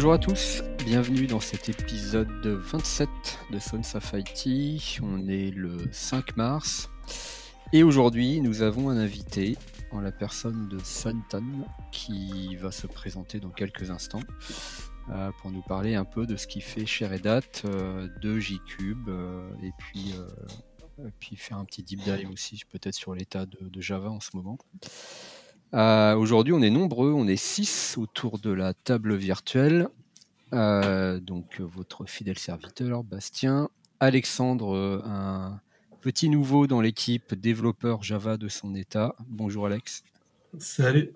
Bonjour à tous, bienvenue dans cet épisode 27 de Sons IT. On est le 5 mars et aujourd'hui nous avons un invité en la personne de Sunton qui va se présenter dans quelques instants euh, pour nous parler un peu de ce qu'il fait chez Red Hat, euh, de G-Cube euh, et puis, puis faire un petit deep dive aussi peut-être sur l'état de, Java en ce moment. Aujourd'hui, on est nombreux, on est six autour de la table virtuelle. donc, votre fidèle serviteur, Bastien, Alexandre, un petit nouveau dans l'équipe développeur Java de son état. Bonjour Alex. Salut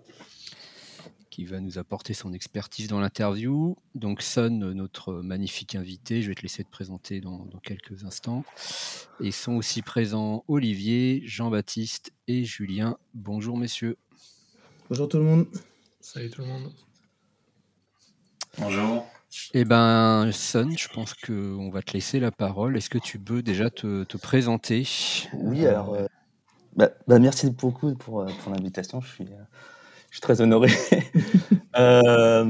qui va nous apporter son expertise dans l'interview. Donc Son, notre magnifique invité, je vais te laisser te présenter dans, quelques instants. Et sont aussi présents Olivier, Jean-Baptiste et Julien. Bonjour messieurs. Bonjour tout le monde. Salut tout le monde. Bonjour. Eh ben, Son, je pense qu'on va te laisser la parole. Est-ce que tu peux déjà te, présenter? Oui, alors, euh, bah, bah, merci beaucoup pour, euh, pour l'invitation. Je suis, euh, je suis très honoré. Euh,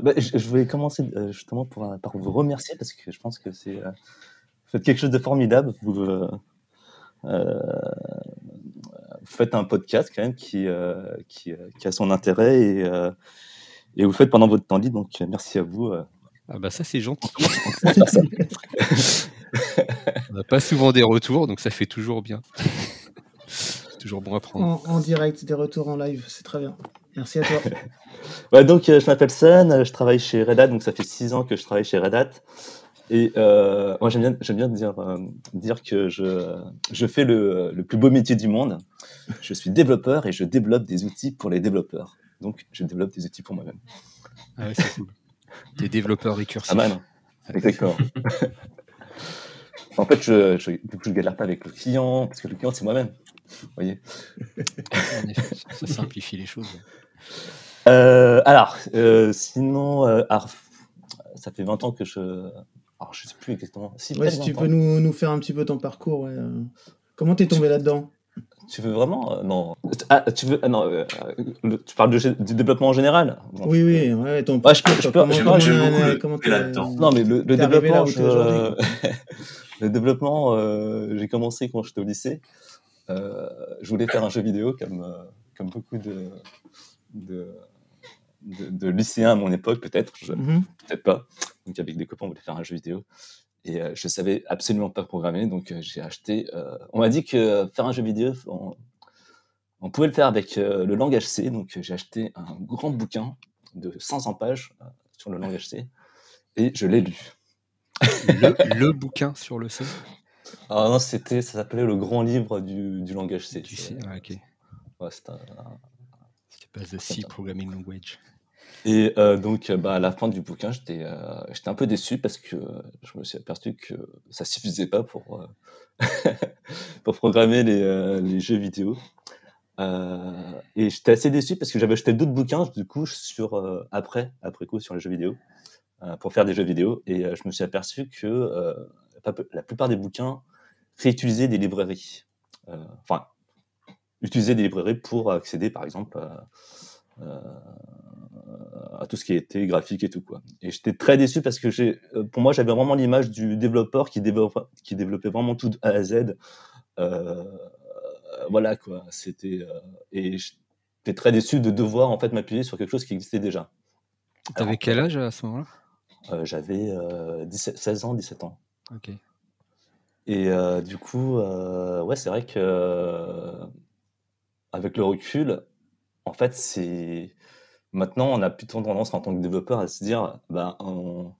bah, je, voulais commencer justement pour, par vous remercier parce que je pense que c'est euh, faites quelque chose de formidable. Vous, faites un podcast quand même qui, qui, qui, a son intérêt et, et vous le faites pendant votre temps libre. Donc merci à vous. Ah bah ça c'est gentil. On n'a pas souvent des retours, donc ça fait toujours bien toujours bon à prendre. En, direct, des retours en live, c'est très bien. Merci à toi. ouais, donc, euh, je m'appelle Sun, je travaille chez Red Hat, donc ça fait six ans que je travaille chez Red Hat. Et euh, moi, j'aime bien, j'aime bien dire, euh, dire que je, je fais le, le, plus beau métier du monde. Je suis développeur et je développe des outils pour les développeurs. Donc, je développe des outils pour moi-même. Ah ouais, c'est cool. Des développeurs récursifs. Ah man, exactement. en fait, je, je, du coup, je galère pas avec le client, parce que le client, c'est moi-même. Vous voyez ça simplifie les choses. Euh, alors, euh, sinon, euh, ça fait 20 ans que je. Alors, je sais plus exactement. Si, tu peux nous, nous, faire un petit peu ton parcours. Ouais. Comment t'es tombé là-dedans? Tu veux vraiment Non. Ah, tu veux ah, non, Tu parles du développement en général Oui, oui. Ouais, ton je peux, je peux, comment, Non, mais le, le développement, je... le développement, j'ai commencé quand j'étais au lycée. Euh, je voulais faire un jeu vidéo comme, euh, comme beaucoup de, de, de, lycéens à mon époque, peut-être, mhm. peut-être pas. Donc avec des copains, on voulait faire un jeu vidéo. Et euh, je savais absolument pas programmer, donc j'ai acheté. on m'a dit que faire un jeu vidéo, on, pouvait le faire avec le langage C, donc j'ai acheté un grand bouquin de 500 pages sur le langage C, et je l'ai lu. Le, le, bouquin sur le C? Ah non, c'était, ça s'appelait le grand livre du, du langage C. Du C, ah, ok. Ouais, c'était pas The C Programming Language. Et euh, donc, bah, à la fin du bouquin, j'étais euh, un peu déçu parce que je me suis aperçu que ça suffisait pas pour, euh, programmer les, jeux vidéo. et j'étais assez déçu parce que j'avais acheté d'autres bouquins, du coup, sur, après, après coup, sur les jeux vidéo, pour faire des jeux vidéo. Et je me suis aperçu que la plupart des bouquins réutilisaient des librairies. Euh, enfin, utiliser des librairies pour accéder, par exemple, à, tout ce qui était graphique et tout. Quoi. Et j'étais très déçu parce que euh, pour moi, j'avais vraiment l'image du développeur qui, développait, qui développait vraiment tout de A à Z. Euh, voilà, quoi. C'était, et j'étais très déçu de devoir en fait m'appuyer sur quelque chose qui existait déjà. T'avais quel âge à ce moment-là? J'avais 16 ans, 17 ans. Ok. Et euh, du coup, euh, ouais, c'est vrai que euh, avec le recul, en fait, c'est maintenant on a plutôt tendance en tant que développeur à se dire, bah, on,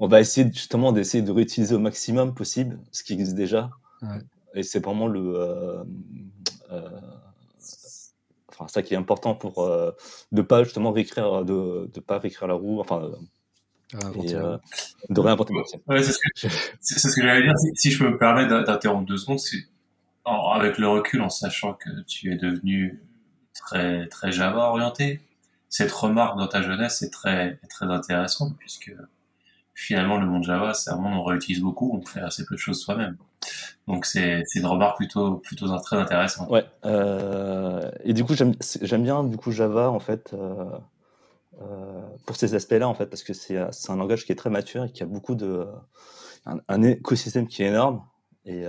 va essayer justement d'essayer de réutiliser au maximum possible ce qui existe déjà. Et c'est vraiment le, enfin ça qui est important pour ne pas justement réécrire, de, de pas réécrire la roue, enfin euh, de réinventer ouais, c'est ce que, j'allais dire. Si, je peux me permettre d'interrompre deux secondes, avec le recul, en sachant que tu es devenu très, très Java orienté, cette remarque dans ta jeunesse est très, très intéressante puisque finalement le monde Java, c'est un monde où on réutilise beaucoup, on fait assez peu de choses soi-même. Donc c'est une remarque plutôt, plutôt très intéressante. Ouais. Euh, et du coup, j'aime bien du coup Java en fait. Euh, pour ces aspects-là, en fait, parce que c'est un langage qui est très mature et qui a beaucoup de. un, écosystème qui est énorme et,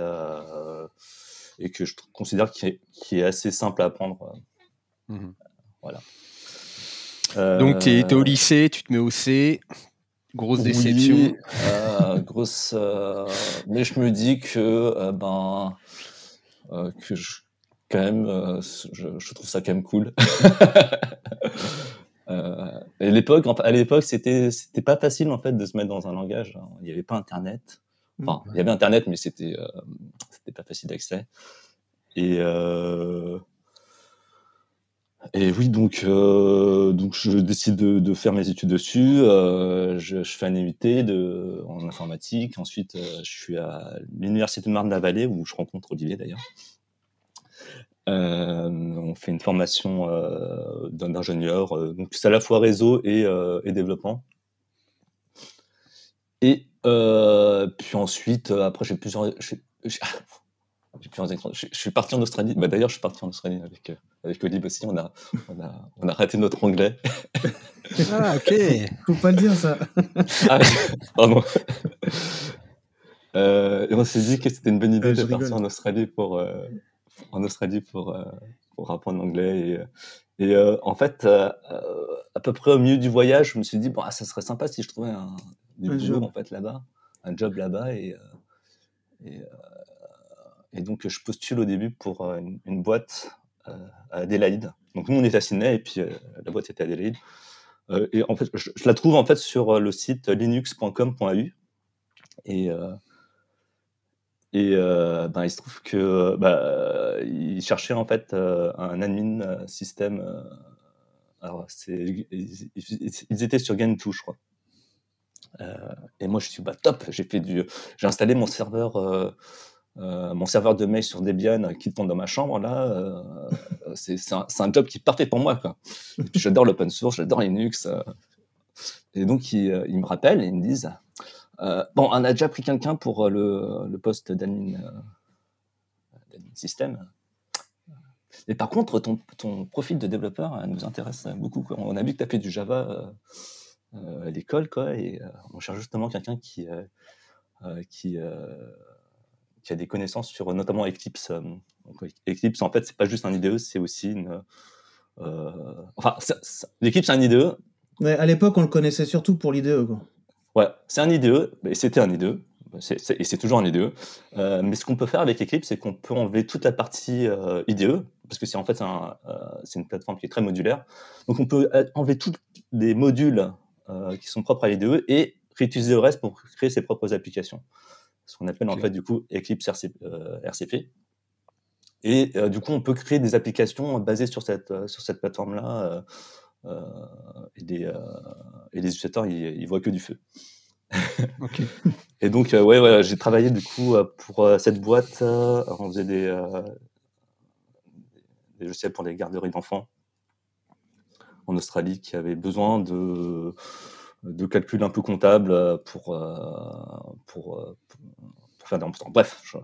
et que je considère qui est, qui est assez simple à apprendre. Mmh voilà. Donc, tu es, au lycée, tu te mets au C. Grosse déception. grosse. mais je me dis que, ben, que je, quand même, je, je, trouve ça quand même cool. Euh, à l'époque, à l'époque, c'était c'était pas facile en fait de se mettre dans un langage. Il n'y avait pas Internet. Enfin, il y avait Internet, mais c'était euh, c'était pas facile d'accès. Et euh, et oui, donc donc je décide de, faire mes études dessus. Je, je, fais un de en informatique. Ensuite, je suis à l'université de Marne-la-Vallée où je rencontre Olivier d'ailleurs. Euh, on fait une formation euh, d'ingénieur, euh, donc c'est à la fois réseau et, développement. Et puis ensuite, après j'ai plusieurs, je, suis parti en Australie. Bah, D'ailleurs, je suis parti en Australie avec, avec Olive aussi. On a, on, a, on a raté notre anglais. Ah, ok. Faut pas le dire, ça. ah, pardon. et on s'est dit que c'était une bonne idée de partir en Australie pour, en Australie pour, euh, pour apprendre l'anglais. Et, euh, et euh, en fait, à peu près au milieu du voyage, je me suis dit, bon, ah, ça serait sympa si je trouvais un, job en fait, là-bas, un job là-bas. Et, et, et, donc, je postule au début pour une, boîte à Adélaïde. Donc, nous, on est à Sydney et puis la boîte était à Adélaïde. et en fait, je, la trouve en fait sur le site linux.com.au. Et, et euh, ben, il se trouve que bah, il cherchait en fait euh, un admin euh, système. alors, c'est, ils, étaient sur Gentoo, je crois. et moi, je suis bah, top. J'ai fait du, j'ai installé mon serveur. Mon serveur de mail sur Debian qui tourne dans ma chambre là, c'est, un, job qui est parfait pour moi j'adore l'open source, j'adore Linux. et donc ils, me rappellent et ils me disent euh, bon, on a déjà pris quelqu'un pour euh, le, poste d'admin euh, système. Mais par contre, ton, ton, profil de développeur nous intéresse beaucoup. On a vu que tu as fait du Java à l'école, quoi, et on cherche justement quelqu'un qui, qui, qui, a des connaissances sur notamment Eclipse. Eclipse, en fait, c'est pas juste un IDE, c'est aussi une. enfin, l'Eclipse, c'est un IDE. Mais à l'époque, on le connaissait surtout pour l'IDE. Ouais, c'est un IDE, et c'était un IDE, et c'est toujours un IDE. Euh, mais ce qu'on peut faire avec Eclipse, c'est qu'on peut enlever toute la partie euh, IDE, parce que c'est en fait un, euh, c'est une plateforme qui est très modulaire. Donc on peut enlever tous les modules qui sont propres à l'IDE et réutiliser le reste pour créer ses propres applications. Ce qu'on appelle en fait du coup Eclipse RCP. Et du coup, on peut créer des applications basées sur cette, sur cette plateforme-là euh, et, des, euh, et les utilisateurs, ils, ils voient que du feu. et donc, euh, ouais, ouais j'ai travaillé du coup pour cette boîte. on faisait des, des logiciels pour les garderies d'enfants en Australie qui avaient besoin de, de calculs un peu comptables pour, pour, pour, faire des remboursements. Bref, je,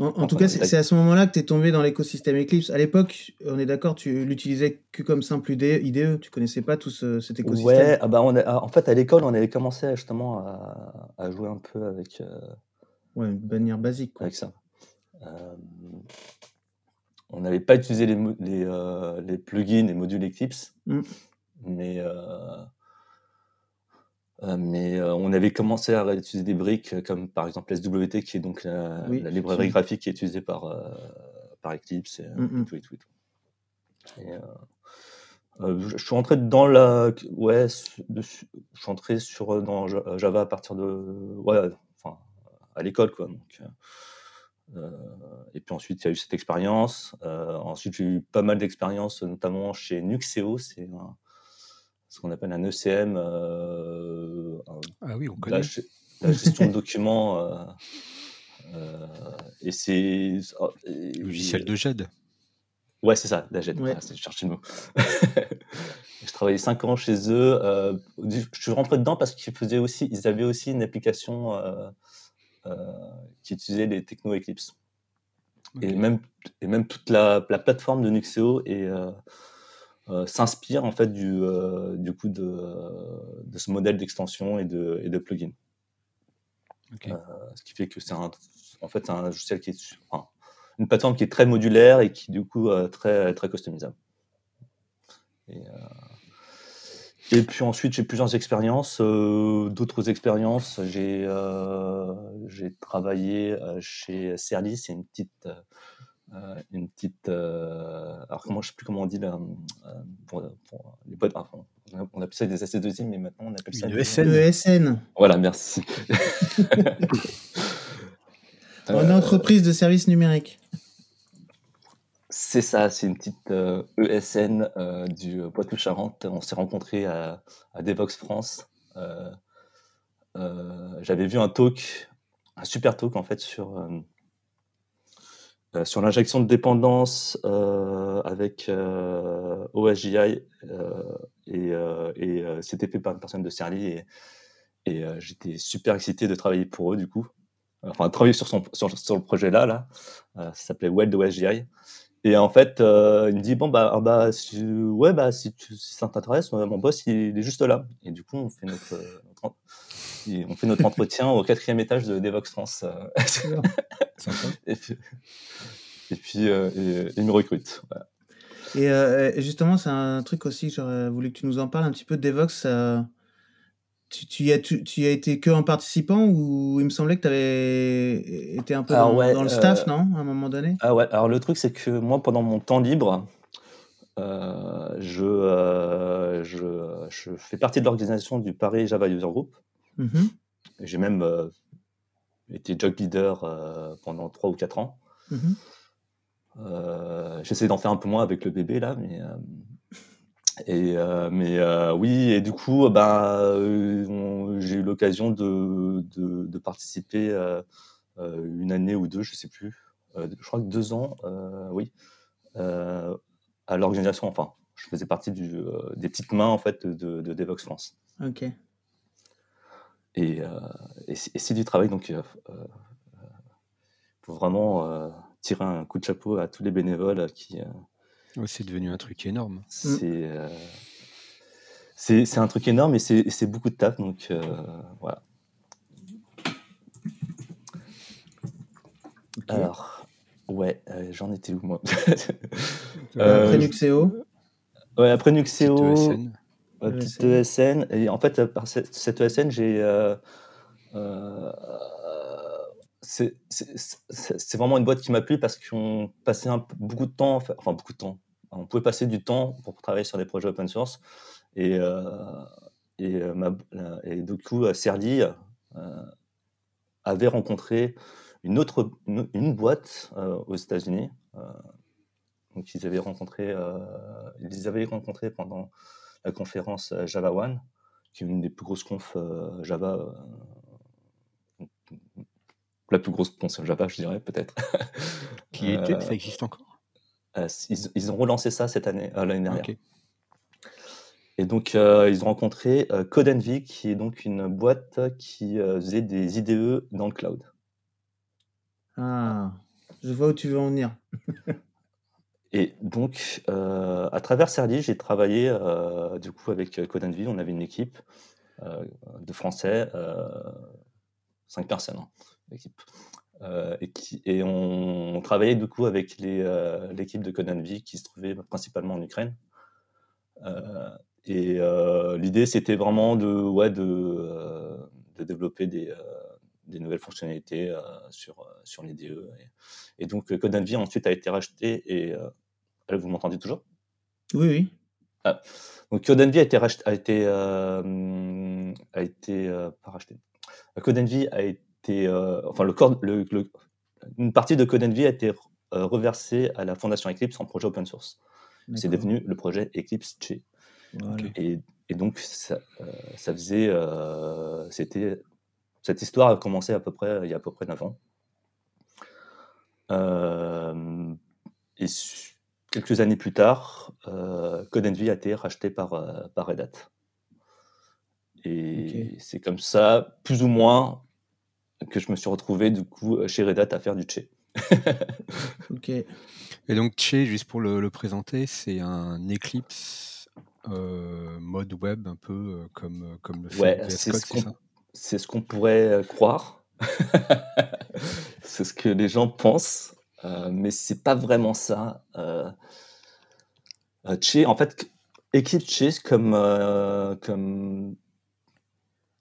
en, tout cas, c'est à ce moment-là que tu es tombé dans l'écosystème Eclipse. À l'époque, on est d'accord, tu l'utilisais que comme simple IDE, tu connaissais pas tout cet écosystème? Ouais, ah bah on en fait, à l'école, on avait commencé justement à, jouer un peu avec. Euh, ouais, une manière basique. Avec ça. Euh, on n'avait pas utilisé les, les, euh, les, plugins et modules Eclipse, mmh. mais euh, mais euh, on avait commencé à utiliser des briques euh, comme par exemple SWT, qui est donc la, librairie graphique qui est utilisée par, par Eclipse et, mmh, mmh. tout et tout. je suis rentré dans la. Ouais, je suis rentré sur, dans Java à partir de. Ouais, enfin, à l'école, quoi. Donc, et puis ensuite, il y a eu cette expérience. ensuite, j'ai eu pas mal d'expériences, notamment chez Nuxeo. C'est un, ce qu'on appelle un ECM. Euh, ah oui, on connaît. La, gestion de documents. Euh, euh, et c'est. Oh, Logiciel de GED. Ouais, c'est ça, la GED. Ouais. Ah, c'est chercher le mot. je travaillais 5 ans chez eux. je suis rentré dedans parce qu'ils faisaient aussi, ils avaient aussi une application qui utilisait les techno Eclipse. Et, même, et même toute la, la plateforme de Nuxeo et s'inspire en fait du, du coup de, de, ce modèle d'extension et de, et de plugin. ce qui fait que c'est un, en fait, un logiciel qui est une plateforme qui est très modulaire et qui du coup très très customisable. Et, et puis ensuite, j'ai plusieurs expériences. Euh, d'autres expériences, j'ai euh, travaillé euh, chez Serly, c'est une petite. Une petite alors comment je sais plus comment on dit là pour, les boîtes on appelle ça des AC2I mais maintenant on appelle ça une ESN. ESN. voilà merci une entreprise de services numériques c'est ça, c'est une petite ESN euh, e euh, du Poitou-Charentes. On s'est rencontrés à, Devox France. Euh, j'avais vu un talk, un super talk en fait sur, sur l'injection de dépendance avec OSGI et, c'était fait par une personne de Serly et, j'étais super excité de travailler pour eux du coup. Enfin, travailler sur, son, le projet là, là. ça s'appelait Weld OSGI. Et en fait, euh, il me dit bon bah, ah, bah si, ouais bah si, ça t'intéresse, mon boss il, est juste là. Et du coup on fait notre, euh, on fait notre entretien au quatrième étage de Devox France. Euh. et puis, et puis il me recrute. Et justement c'est un truc aussi j'aurais voulu que tu nous en parles un petit peu de Devox. Tu, tu, y as, tu, tu, as été que en participant ou il me semblait que tu avais été un peu dans, le staff, euh, non À un moment donné? Ah ouais, alors le truc, c'est que moi, pendant mon temps libre, euh, je, euh, je, je, fais partie de l'organisation du Paris Java User Group. Mm-hmm. J'ai même été job leader pendant 3 ou 4 ans. Mm-hmm. J'essaie d'en faire un peu moins avec le bébé là, mais et euh, mais euh, oui, et du coup, ben, j'ai eu l'occasion de, de, participer une année ou deux, je sais plus, je crois que deux ans, oui, à l'organisation. Enfin, je faisais partie du, des petites mains en fait de, de Devox France. Ok. Et, et c'est du travail, donc il faut vraiment tirer un coup de chapeau à tous les bénévoles qui c'est devenu un truc énorme. Mm. Euh, c'est c'est un truc énorme et c'est beaucoup de taf, donc euh, voilà. Alors, ouais, euh, j'en étais où moi? Après Nuxeo Ouais, après Nuxeo, petite ESN. Et en fait, par cette, ESN, j'ai. c'est vraiment une boîte qui m'a plu parce qu'on passait un, beaucoup de temps, enfin beaucoup de temps, on pouvait passer du temps pour travailler sur des projets open source. Et, euh, et, euh, et, du coup, Serdi euh, avait rencontré une autre une, boîte aux États-Unis. donc ils avaient rencontré, ils avaient rencontré pendant la conférence Java One, qui est une des plus grosses confs Java la plus grosse console Java, je dirais, peut-être. Qui était Ça existe encore? euh, ils, ont relancé ça cette année, euh, l'année dernière. Et donc, euh, ils ont rencontré CodeNV, qui est donc une boîte qui faisait des IDE dans le cloud. Ah, je vois où tu veux en venir. Et donc, à travers Serdi, j'ai travaillé du coup avec CodeNV. On avait une équipe de Français, cinq personnes, hein. Euh, et, on, travaillait du coup avec euh, l'équipe de Codenvi qui se trouvait principalement en Ukraine. Euh, et l'idée, c'était vraiment de, ouais, de, développer des, des, nouvelles fonctionnalités sur, sur les DE. Et, donc, Codenvi ensuite a été racheté. Et vous m'entendez toujours? Oui, oui. Ah, donc, Codenvi a été racheté, a été, a été pas racheté. Codenvi a été euh, enfin le, corps, le, une partie de Codenv a été euh, reversée à la fondation Eclipse en projet open source. C'est devenu le projet Eclipse Che. Et, et, donc ça, euh, ça faisait, c'était cette histoire a commencé à peu près il y a à peu près 9 ans. et quelques années plus tard, euh, CodeNV a été racheté par, par Red Hat. Et c'est comme ça, plus ou moins, que je me suis retrouvé du coup chez Red Hat à faire du Che. ok. Et donc Che, juste pour le, présenter, c'est un Eclipse mode web un peu comme, comme le fait c'est ce ce qu'on pourrait croire. c'est ce que les gens pensent, mais c'est pas vraiment ça. Che, en fait, Eclipse Che, comme, comme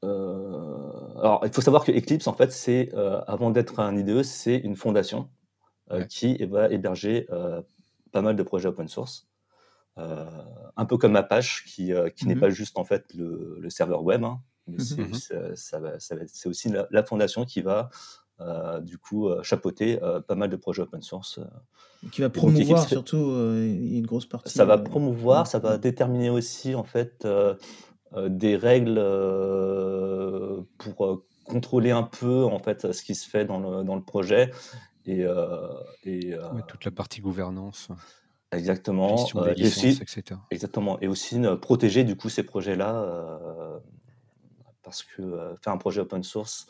alors, il faut savoir que Eclipse, en fait, c'est avant d'être un IDE, c'est une fondation qui va héberger pas mal de projets open source. un peu comme Apache, qui, qui n'est mmh pas juste en fait le, serveur web, hein, mais c'est aussi la, fondation qui va du coup chapeauter pas mal de projets open source. Qui va promouvoir surtout une grosse partie. Ça va promouvoir, ça va déterminer aussi en fait des règles pour contrôler un peu en fait ce qui se fait dans le, dans le projet et, et toute la partie gouvernance. Exactement. et aussi, etc. Exactement. Et aussi protéger du coup ces projets-là parce que faire un projet open source,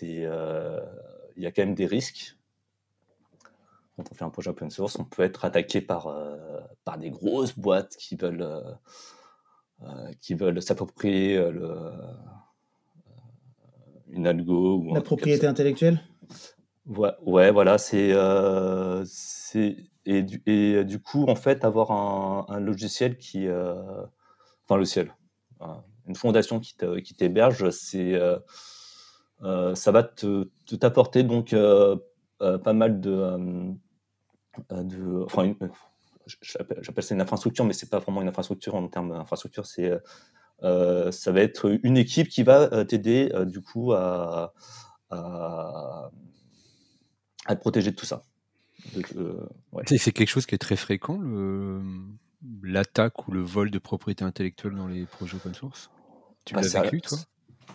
il y a quand même des risques. Quand on fait un projet open source, on peut être attaqué par, par des grosses boîtes qui veulent, qui veulent s'approprier le, une algo. Ou La propriété intellectuelle? Ouais, ouais, voilà, c'est. c'est et, du, et du coup, en fait, avoir un, un logiciel qui. enfin, le ciel. Une fondation qui t'héberge, c'est. Ça va te t'apporter donc pas mal de. de enfin, j'appelle ça une infrastructure, mais c'est pas vraiment une infrastructure en termes d'infrastructure, c'est euh, ça va être une équipe qui va euh, t'aider euh, du coup à, à, te protéger de tout ça. C'est quelque chose qui est très fréquent, l'attaque ou le vol de propriété intellectuelle dans les projets open source? Tu bah, l'as vécu, toi?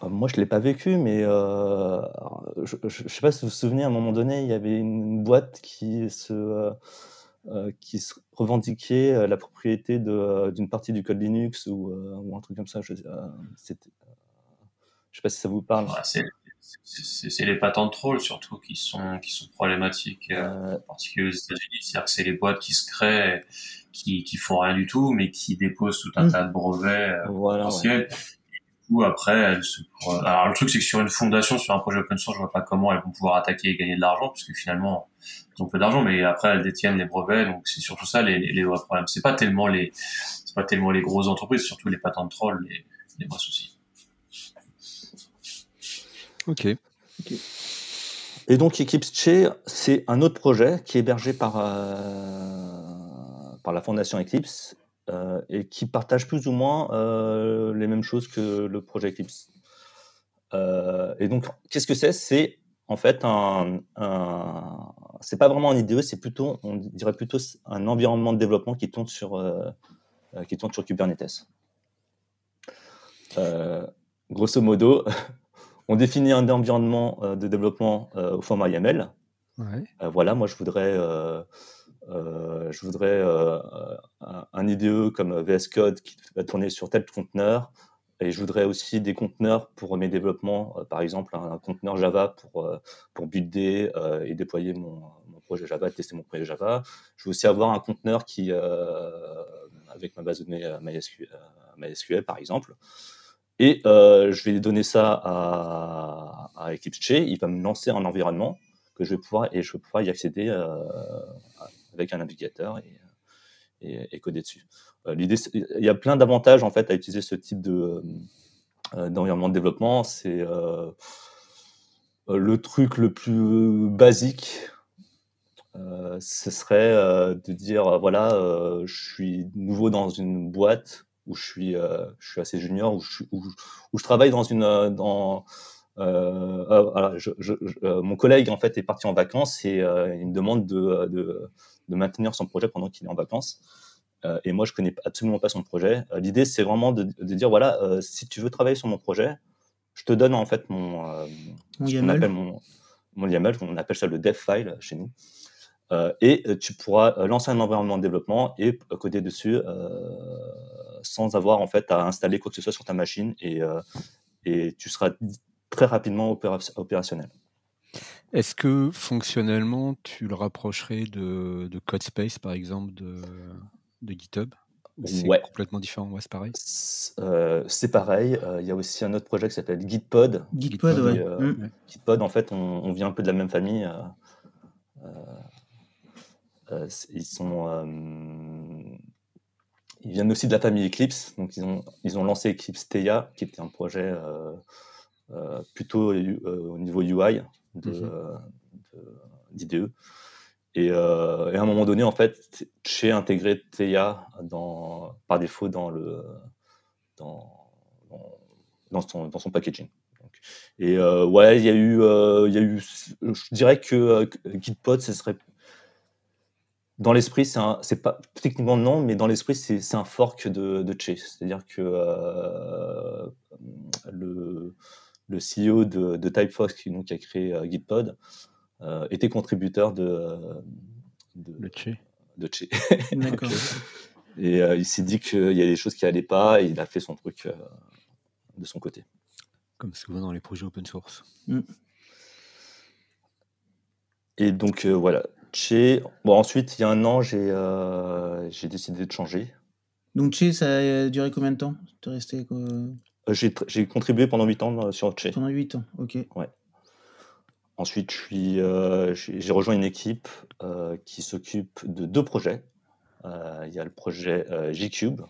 Moi, je ne l'ai pas vécu, mais je ne sais pas si vous vous souvenez, à un moment donné, il y avait une boîte qui se, euh, qui revendiquait euh, la propriété euh, d'une partie du code Linux ou, ou, un truc comme ça. Je ne sais pas si ça vous parle. c'est les patents de troll surtout qui sont, qui sont problématiques, euh, en particulier aux États-Unis. C'est-à-dire que c'est les boîtes qui se créent, qui, qui font rien du tout, mais qui déposent tout un mmh. tas de brevets voilà, potentiels après, elles se... alors le truc c'est que sur une fondation, sur un projet open source, je vois pas comment elles vont pouvoir attaquer et gagner de l'argent, puisque finalement, elles ont peu d'argent, mais après elles détiennent les brevets, donc c'est surtout ça les, les vrais problèmes. C'est pas tellement les, c'est pas tellement les grosses entreprises, surtout les patents de troll, les, les vrais soucis. Ok. Et donc Eclipse c'est un autre projet qui est hébergé par, euh, par la fondation Eclipse euh, et qui partagent plus ou moins euh, les mêmes choses que le projet Eclipse. Euh, et donc, qu'est-ce que c'est? C'est en fait un, c'est pas vraiment un IDE, c'est plutôt, on dirait plutôt un environnement de développement qui tourne sur, qui tourne sur Kubernetes. grosso modo, on définit un environnement de développement au format YAML. voilà, moi je voudrais je voudrais euh, un IDE comme VS Code qui va tourner sur tel conteneur. Et je voudrais aussi des conteneurs pour mes développements, euh, par exemple un, conteneur Java pour, pour builder et déployer mon, projet Java, tester mon projet Java. Je veux aussi avoir un conteneur qui, avec ma base de données MySQL, par exemple. Et je vais donner ça à, à Eclipse. Il va me lancer un environnement que je vais pouvoir et je vais pouvoir y accéder avec un navigateur et, et, coder dessus. Euh, il y a plein d'avantages en fait à utiliser ce type de euh, d'environnement de développement. C'est euh, le truc le plus basique, ce serait de dire voilà, je suis nouveau dans une boîte où je suis, je suis assez junior, où je, travaille dans une dans mon collègue en fait est parti en vacances et il me demande de, de, de maintenir son projet pendant qu'il est en vacances. Euh, et moi, je connais absolument pas son projet. Euh, l'idée, c'est vraiment de, dire voilà, euh, si tu veux travailler sur mon projet, je te donne en fait mon, mon YAML. mon, mon YAML, on appelle ça le dev file chez nous. et tu pourras lancer un environnement de développement et coder dessus sans avoir en fait à installer quoi que ce soit sur ta machine et, et tu seras très rapidement opérationnel. Est-ce que fonctionnellement, tu le rapprocherais de, de CodeSpace, par exemple, de, de GitHub? C'est ouais. complètement différent, ouais, c'est pareil. c'est pareil. Il y a aussi un autre projet qui s'appelle Gitpod. Gitpod, mmh. Gitpod, en fait, on, vient un peu de la même famille. ils sont, ils viennent aussi de la famille Eclipse. Donc, ils ont, ils ont lancé Eclipse Theia, qui était un projet plutôt au niveau UI de, mmh d'IDE. Euh, et, à un moment donné, en fait, j'ai intégré dans, par défaut dans, le, dans, dans, son, dans son packaging. et euh, ouais, il y, a eu, euh, y a eu. Je dirais que Gitpod, ce serait. Dans l'esprit, c'est pas techniquement non, mais dans l'esprit, c'est un fork de, de Che. C'est-à-dire que le, le CEO de, de Typefox, qui, donc, qui a créé Gitpod, euh, était contributeur de, de, de Che. De D'accord. et euh, il s'est dit qu'il y a des choses qui n'allaient pas et il a fait son truc euh, de son côté. Comme souvent dans les projets open source. Mm. Et donc voilà, Che. Bon, ensuite, il y a un an, j'ai j'ai décidé de changer. Donc Che, ça a duré combien de temps? Resté J'ai contribué pendant 8 ans sur Che. Pendant 8 ans, ok. Ouais. Ensuite, euh, j'ai rejoint une équipe euh, qui s'occupe de deux projets. Euh, il y a le projet Gcube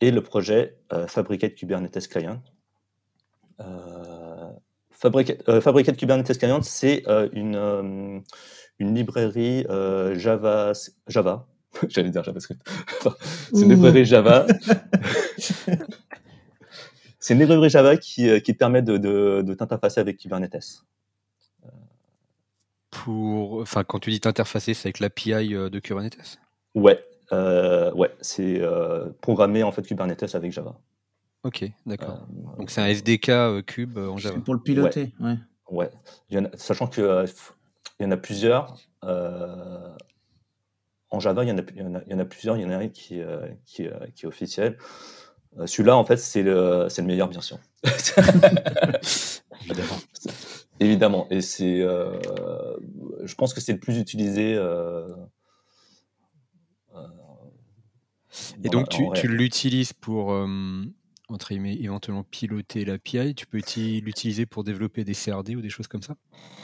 et le projet Fabricate Kubernetes Client. Fabricate, Kubernetes Client, c'est une, une librairie Java, Java. J'allais dire JavaScript. c'est une librairie Java. c'est une librairie Java qui, qui permet de, de, de t'interfacer avec Kubernetes pour, enfin, quand tu dis t'interfacer, c'est avec l'API euh, de Kubernetes? Ouais, euh, ouais, c'est euh, programmer en fait Kubernetes avec Java. Ok, d'accord. Donc c'est un SDK Kube en Java. Pour le piloter, ouais. Ouais, sachant que il y en a plusieurs. en Java, il y, en a, il, y en a, plusieurs. Il y en a un qui, qui, qui est officiel. Celui-là, en fait, c'est le, le meilleur, bien sûr. Évidemment. Évidemment. Et c'est, euh, je pense que c'est le plus utilisé. Euh, euh, et donc, tu, tu l'utilises pour, entre éventuellement piloter l'API. Tu peux l'utiliser pour développer des CRD ou des choses comme ça?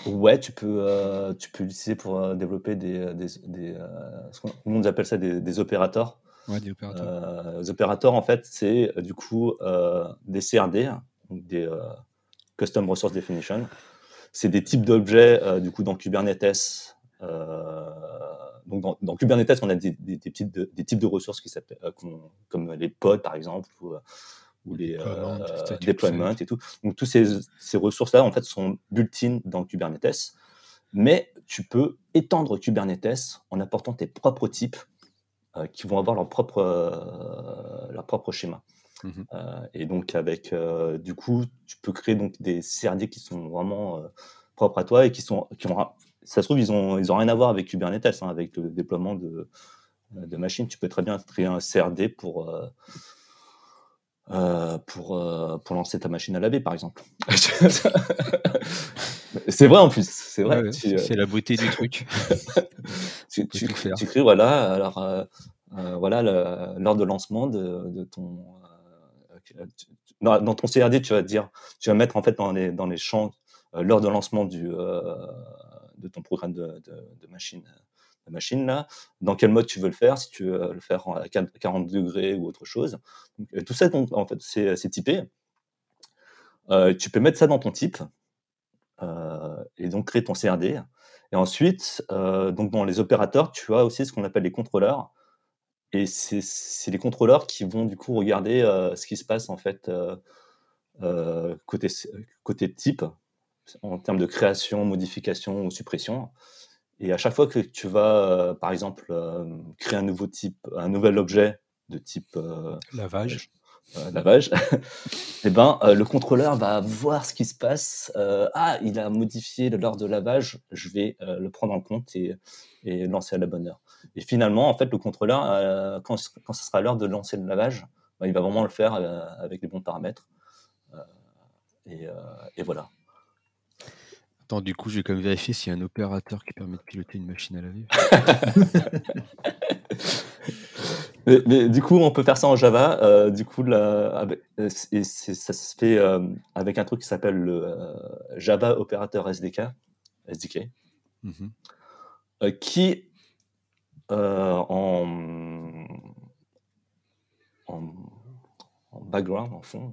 Ouais, tu peux, tu peux l'utiliser pour développer des. des, des ce qu'on appelle ça des, opérateurs. Ouais, des opérateurs. les opérateurs, en fait, c'est du coup des CRD, donc des Custom Resource Definition c'est des types d'objets euh, du coup dans Kubernetes. Euh, donc dans, Kubernetes, on a des, types, de, des types de ressources qui euh, comme les pods par exemple ou, les deployments et tout. Donc toutes ces, ces ressources-là en fait sont built-in dans Kubernetes, mais tu peux étendre Kubernetes en apportant tes propres types qui vont avoir leur propre, leur propre schéma. Mmh euh, et donc avec, euh, du coup, tu peux créer donc des CRD qui sont vraiment euh, propres à toi et qui sont, qui ont, ça se trouve, ils ont, ils ont rien à voir avec Kubernetes, hein, avec le déploiement de, de machines. Tu peux très bien créer un CRD pour pour, pour lancer ta machine à laver, par exemple. c'est vrai en plus, c'est vrai. c'est la beauté du truc. tu, tu, tu, crées, voilà, alors, voilà, lors de lancement de, de ton dans, ton CRD, tu vas dire, tu vas mettre en fait dans les, dans les champs euh, lors de lancement du, euh, de ton programme de, de, machine, de machine là, dans quel mode tu veux le faire, si tu veux le faire à 40 degrés ou autre chose. Euh, tout ça, en fait, c'est typé. tu peux mettre ça dans ton type et donc créer ton CRD. Et ensuite, donc dans les opérateurs, tu as aussi ce qu'on appelle les contrôleurs. Et c'est les contrôleurs qui vont du coup regarder euh, ce qui se passe en fait euh, euh, côté, côté type, en termes de création, modification ou suppression. Et à chaque fois que tu vas, par exemple, créer un nouveau type, un nouvel objet de type lavage, lavage, et eh ben, le contrôleur va voir ce qui se passe. ah, il a modifié l'heure de lavage, je vais le prendre en compte et, et lancer à la bonne heure. Et finalement, en fait, le contrôleur, euh, quand, quand ce sera l'heure de lancer le lavage, bah, il va vraiment le faire euh, avec les bons paramètres. Euh, et, voilà. Attends, du coup, je vais quand même vérifier s'il y a un opérateur qui permet de piloter une machine à laver. mais, du coup, on peut faire ça en Java. Euh, du coup, là, euh, et ça se fait euh, avec un truc qui s'appelle le Java Operator SDK, SDK, mmh qui en, en, background, en fond,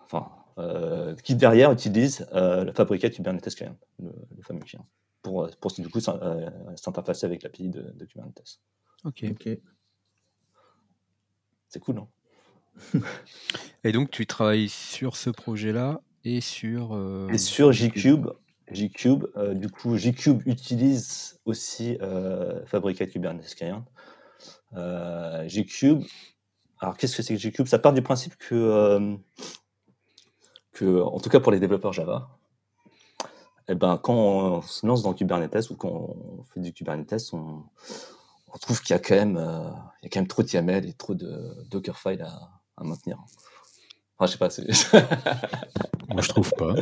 enfin, euh, qui derrière utilise euh, la fabriquette Kubernetes Client, le, fameux client, pour, pour du coup euh, s'interfacer avec l'API de, de, Kubernetes. Ok. C'est cool, non? Et donc, tu travailles sur ce projet-là et sur. et sur Gcube. Gcube, du coup, Gcube utilise aussi Fabricat Kubernetes Client. Gcube, alors qu'est-ce que c'est que Gcube Ça part du principe que en tout cas pour les développeurs Java, eh ben, quand on se lance dans Kubernetes ou quand on fait du Kubernetes, on, trouve qu'il y a quand même, euh, il y a quand même trop de YAML et trop de Dockerfile à, à maintenir. Enfin, je sais pas. Moi, je trouve pas.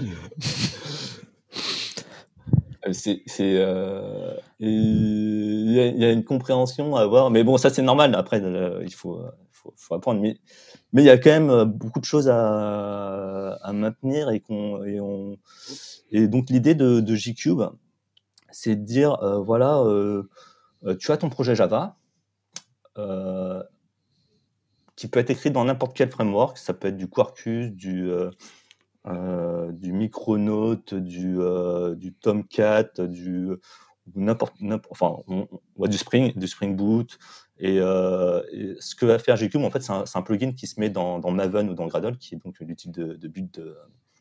Euh, c'est, euh, il y, a une compréhension à avoir, mais bon, ça c'est normal. Après, il faut, faut, apprendre. Mais, il y a quand même euh, beaucoup de choses à, maintenir et, qu'on, et, on, et donc l'idée de, de Gcube, c'est de dire, euh, voilà, euh, tu as ton projet Java, qui peut être écrit dans n'importe quel framework, ça peut être du Quarkus, du, du Micronaut, du, du Tomcat, du n'importe, enfin, on, du Spring, du Spring Boot. Euh, et, ce que va faire Gcube, en fait, c'est un, plugin qui se met dans, Maven ou dans Gradle, qui est donc l'outil de, de, but de,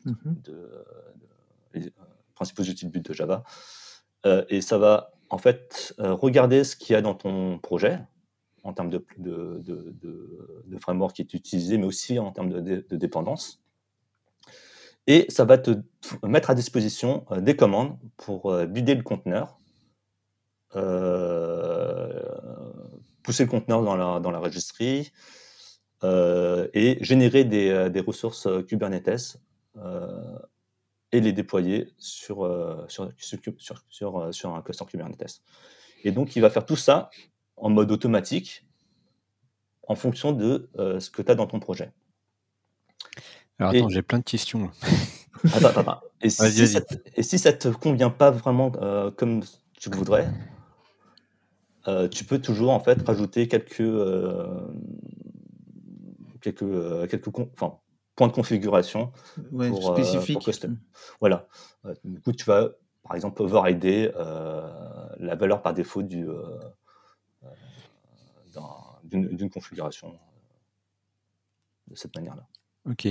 mm-hmm. de, les principaux outils de but de Java. Euh, et ça va en fait euh, regarder ce qu'il y a dans ton projet en termes de, de, framework qui est utilisé, mais aussi en termes de, dépendance. Et ça va te mettre à disposition des commandes pour builder le conteneur euh, pousser le conteneur dans la, dans la registry euh, et générer des, euh, des ressources Kubernetes et les déployer sur, sur, sur, sur, sur, un cluster Kubernetes. Et donc, il va faire tout ça en mode automatique en fonction de ce que tu as dans ton projet. Alors attends, j'ai plein de questions. attends, attends, Et, si ça et si ça te convient pas vraiment comme tu voudrais, euh, tu peux toujours en fait rajouter quelques euh, quelques euh, quelques enfin, points de configuration pour, spécifiques. custom. Voilà. du coup, tu vas par exemple overrider la valeur par défaut du d'une configuration de cette manière-là. Ok.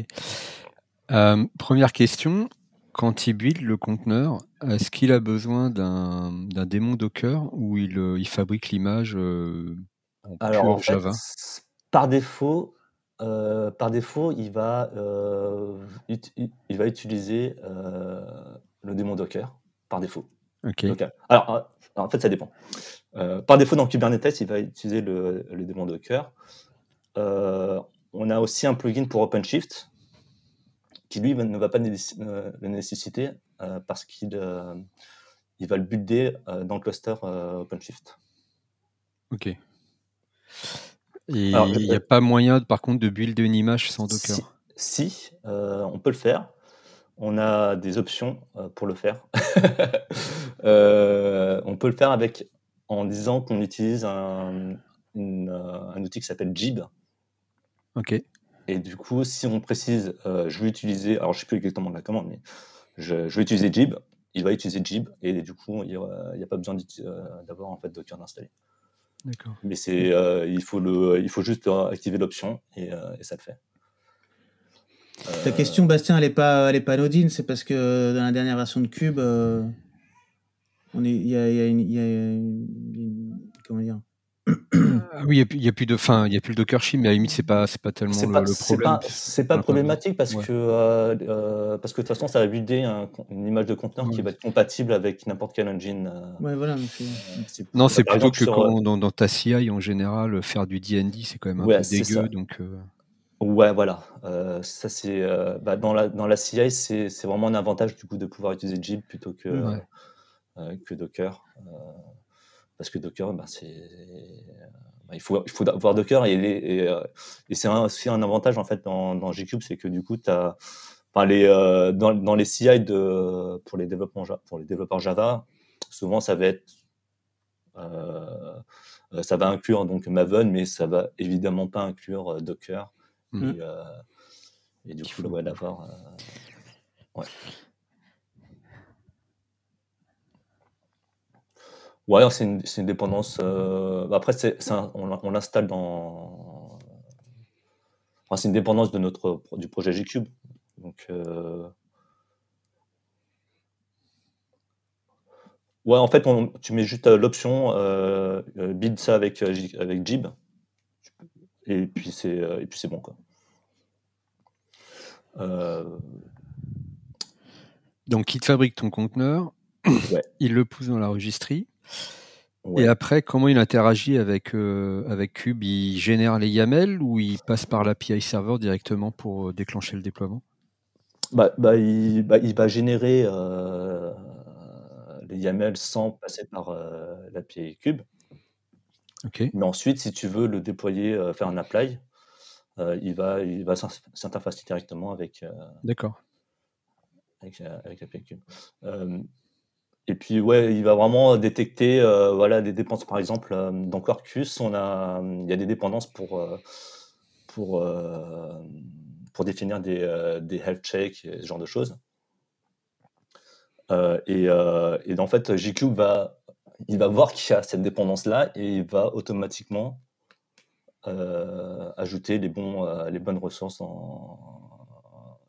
première question, quand il build le conteneur, est-ce qu'il a besoin d'un démon Docker ou il, euh, fabrique l'image euh, en Alors, Java? par défaut, euh, par défaut, il va, il va utiliser le démon Docker par défaut. Alors, en fait, ça dépend. par défaut, dans Kubernetes, il va utiliser le, le démon Docker. on a aussi un plugin pour OpenShift qui lui ne va pas euh, le nécessiter euh, parce qu'il euh, il va le builder dans le cluster OpenShift. Ok. Et il n'y a pas moyen, par contre, de builder une image sans Docker Si, on peut le faire. On a des options pour le faire. on peut le faire avec en disant qu'on utilise un, un outil qui s'appelle Jib. Ok. Et du coup, si on précise, euh, je vais utiliser, alors je ne sais plus exactement de la commande, mais je, vais utiliser Jib, il va utiliser Jib, et du coup, il n'y a, pas besoin euh, d'avoir en fait Docker installé. D'accord. Mais c'est, euh, il, faut le, il faut juste activer l'option, et, ça le fait. Ta question, Bastien, elle n'est pas, elle est pas anodine, c'est parce que dans la dernière version de Cube, on est, il y a, y a une, comment dire, oui, il n'y a, plus de, fin, il y a plus le Dockership, mais à la limite, c'est pas, c'est pas tellement le, problème. C'est pas, pas problématique parce que, euh, euh, parce que de toute façon, ça va builder une image de conteneur qui va être compatible avec n'importe quel engine. Euh, ouais, voilà. non, c'est plutôt que dans, ta CI en général, faire du DND, c'est quand même un peu dégueu, donc. Ouais, voilà. ça, c'est bah, dans, la, dans la CI, c'est vraiment un avantage du coup de pouvoir utiliser Jib plutôt que, que Docker. Parce que Docker, bah, c'est bah, il, faut, il faut avoir Docker et, et, et c'est aussi un avantage en fait dans, dans Gcube, c'est que du coup, tu as les, euh, dans, dans, les CI de, pour, les développements, pour les développeurs Java, souvent ça va être euh, ça va inclure donc Maven, mais ça va évidemment pas inclure euh, Docker. Mm. Et, du coup, ouais, d'avoir. ouais. Ouais, c'est une, une, dépendance. après, c'est, on, on l'installe dans. Enfin, c'est une dépendance de notre, du projet Gcube. Donc, euh, ouais, en fait, tu mets juste euh, l'option euh, build ça avec, avec Jib, et puis c'est et puis c'est bon quoi. Donc, il te fabrique ton conteneur, il le pousse dans la registrie. Et après, comment il interagit avec, avec Cube? Il génère les YAML ou il passe par l'API server directement pour déclencher le déploiement? Bah, bah, il, bah, il va générer euh, les YAML sans passer par euh, l'API Cube. Mais ensuite, si tu veux le déployer, euh, faire un apply, il va, il va s'interfacer directement avec, D'accord. avec, avec l'API Cube. Et puis, ouais, il va vraiment détecter voilà, des dépendances. Par exemple, dans Quarkus, on a, il y a des dépendances pour, pour pour définir des, euh, des health checks, ce genre de choses. Euh, et, euh, et, en fait, Gcube va, il va voir qu'il y a cette dépendance-là et il va automatiquement ajouter les, bons, les bonnes ressources,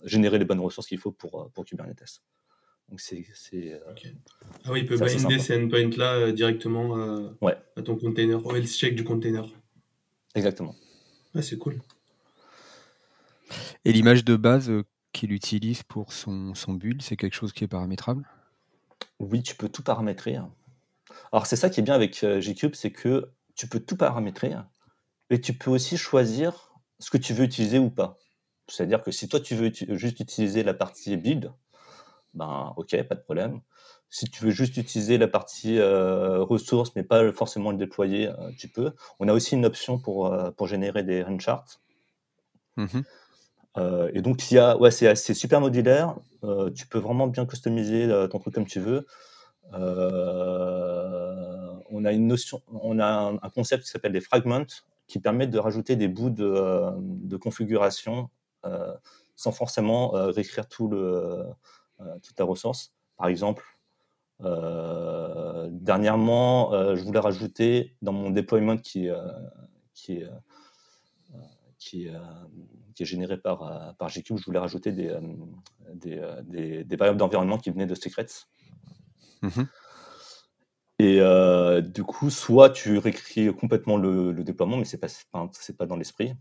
générer les bonnes ressources qu'il faut pour, pour Kubernetes. Donc c'est, Ah oui, il peut binder ces endpoints-là directement ouais. à ton container, au health check du container. Exactement. Ouais, c'est cool. Et l'image de base euh, qu'il utilise pour son, son build, c'est quelque chose qui est paramétrable? Oui, tu peux tout paramétrer. Alors c'est ça qui est bien avec euh, Gcube, c'est que tu peux tout paramétrer et tu peux aussi choisir ce que tu veux utiliser ou pas. C'est-à-dire que si toi tu veux juste utiliser la partie build, ben ok, pas de problème. Si tu veux juste utiliser la partie euh, ressources, mais pas forcément le déployer, tu peux. On a aussi une option pour, pour générer des run charts. Mmh euh, et donc, il y a, ouais, c'est, super modulaire. Euh, tu peux vraiment bien customiser euh, ton truc comme tu veux. on a une notion, on a un, concept qui s'appelle des fragments qui permettent de rajouter des bouts de, configuration sans forcément réécrire tout le, toute la ressource. Par exemple, dernièrement, je voulais rajouter dans mon deployment qui, qui est qui, euh, qui est généré par, euh, par GQ. Je voulais rajouter des, euh, des, des, variables d'environnement qui venaient de Secrets. Mmh Et du coup, soit tu réécris complètement le, déploiement, mais ce n'est pas, c'est pas dans l'esprit.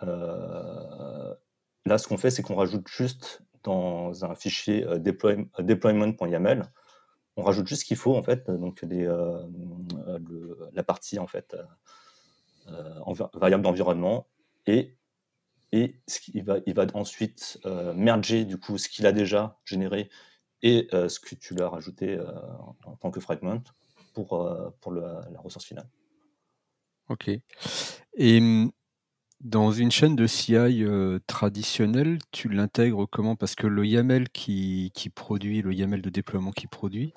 là, ce qu'on fait, c'est qu'on rajoute juste dans un fichier deployment.yaml, on rajoute juste ce qu'il faut, en fait, donc les, la partie, en fait, variable d'environnement, et, il, va, ensuite euh, merger du coup ce qu'il a déjà généré et euh, ce que tu lui as rajouté euh, en, tant que fragment pour, pour la ressource finale. Ok. Et mmh, dans une chaîne de CI traditionnelle, tu l'intègres comment? Parce que le YAML qui, qui, produit, le YAML de déploiement qui produit,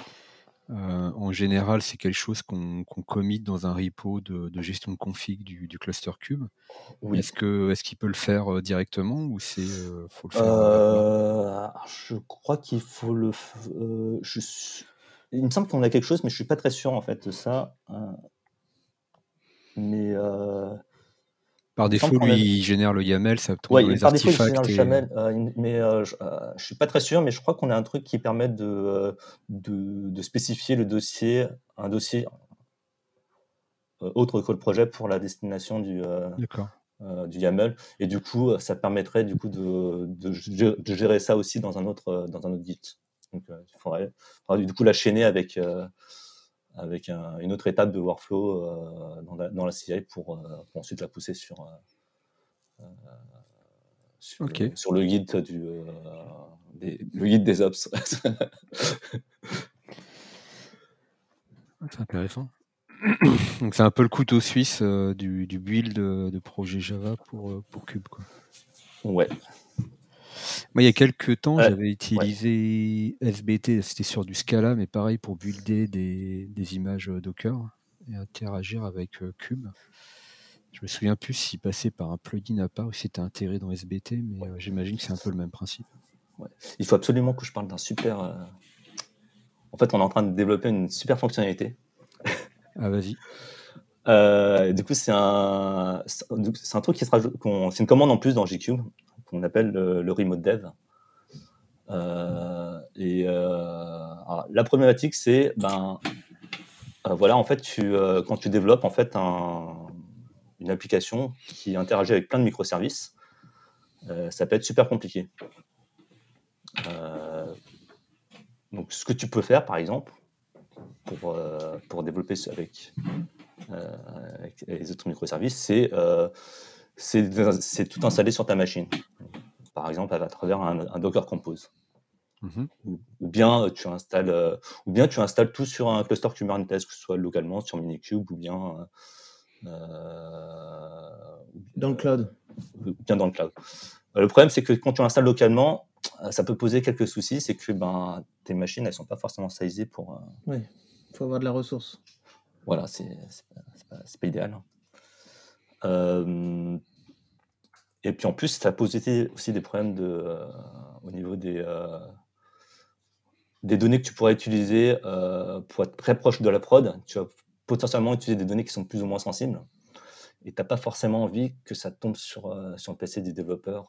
euh, en général, c'est quelque chose qu'on commit dans un repo de, gestion de config du, cluster cube. Est-ce que est-ce qu'il peut le faire euh, directement ou c'est euh, faut le faire Je crois qu'il faut le. Je, il me semble qu'on a quelque chose, mais je suis pas très sûr en fait de ça. mais par défaut, lui, il génère le YAML, ça ouais, les par défaut, il génère le YAML, euh, mais euh, je, ne euh, suis pas très sûr, mais je crois qu'on a un truc qui permet de, de, spécifier le dossier, un dossier autre que le projet pour la destination du, du YAML, et du coup, ça permettrait du coup de, de, gérer ça aussi dans un autre, dans un autre Git. Donc, il faudrait, faudrait, du coup la chaîner avec avec une autre étape de workflow euh, dans, la, CI pour, euh, pour, ensuite la pousser sur, euh, sur, sur le guide du le guide des ops. c'est intéressant. Donc c'est un peu le couteau suisse du, du, build de, projet Java pour, pour Cube. Quoi. Ouais. Moi, il y a quelques temps, j'avais utilisé SBT, c'était sur du Scala, mais pareil pour builder des, des images Docker et interagir avec Cube. Je me souviens plus s'il passait par un plugin à part ou si c'était intégré dans SBT, mais j'imagine que c'est un peu le même principe. Il faut absolument que je parle d'un super. En fait, on est en train de développer une super fonctionnalité. Ah, vas-y. Euh, du coup, c'est un, truc qui sera, c'est une commande en plus dans Gcube qu'on appelle le, remote dev. Euh, et euh, la problématique, c'est, ben, voilà, en fait, tu, quand tu développes en fait une application qui interagit avec plein de microservices, ça peut être super compliqué. donc, ce que tu peux faire, par exemple, pour, pour développer avec euh, avec les autres microservices, c'est euh, c'est tout installé sur ta machine. Par exemple, à travers un, Docker Compose. Mhm. ou, bien tu installes, euh, ou bien tu installes tout sur un cluster Kubernetes, que ce soit localement sur Minikube ou bien dans le cloud. bien dans le cloud. Le problème, c'est que quand tu installes localement, ça peut poser quelques soucis. C'est que ben, tes machines, elles sont pas forcément sizées pour. Oui, il faut avoir de la ressource. Voilà, c'est pas, pas idéal. Euh, et puis en plus, ça a posé aussi des problèmes de, euh, au niveau des, euh, des données que tu pourrais utiliser pour être très proche de la prod. Tu vas potentiellement utiliser des données qui sont plus ou moins sensibles. Et tu n'as pas forcément envie que ça tombe sur, sur le PC des développeurs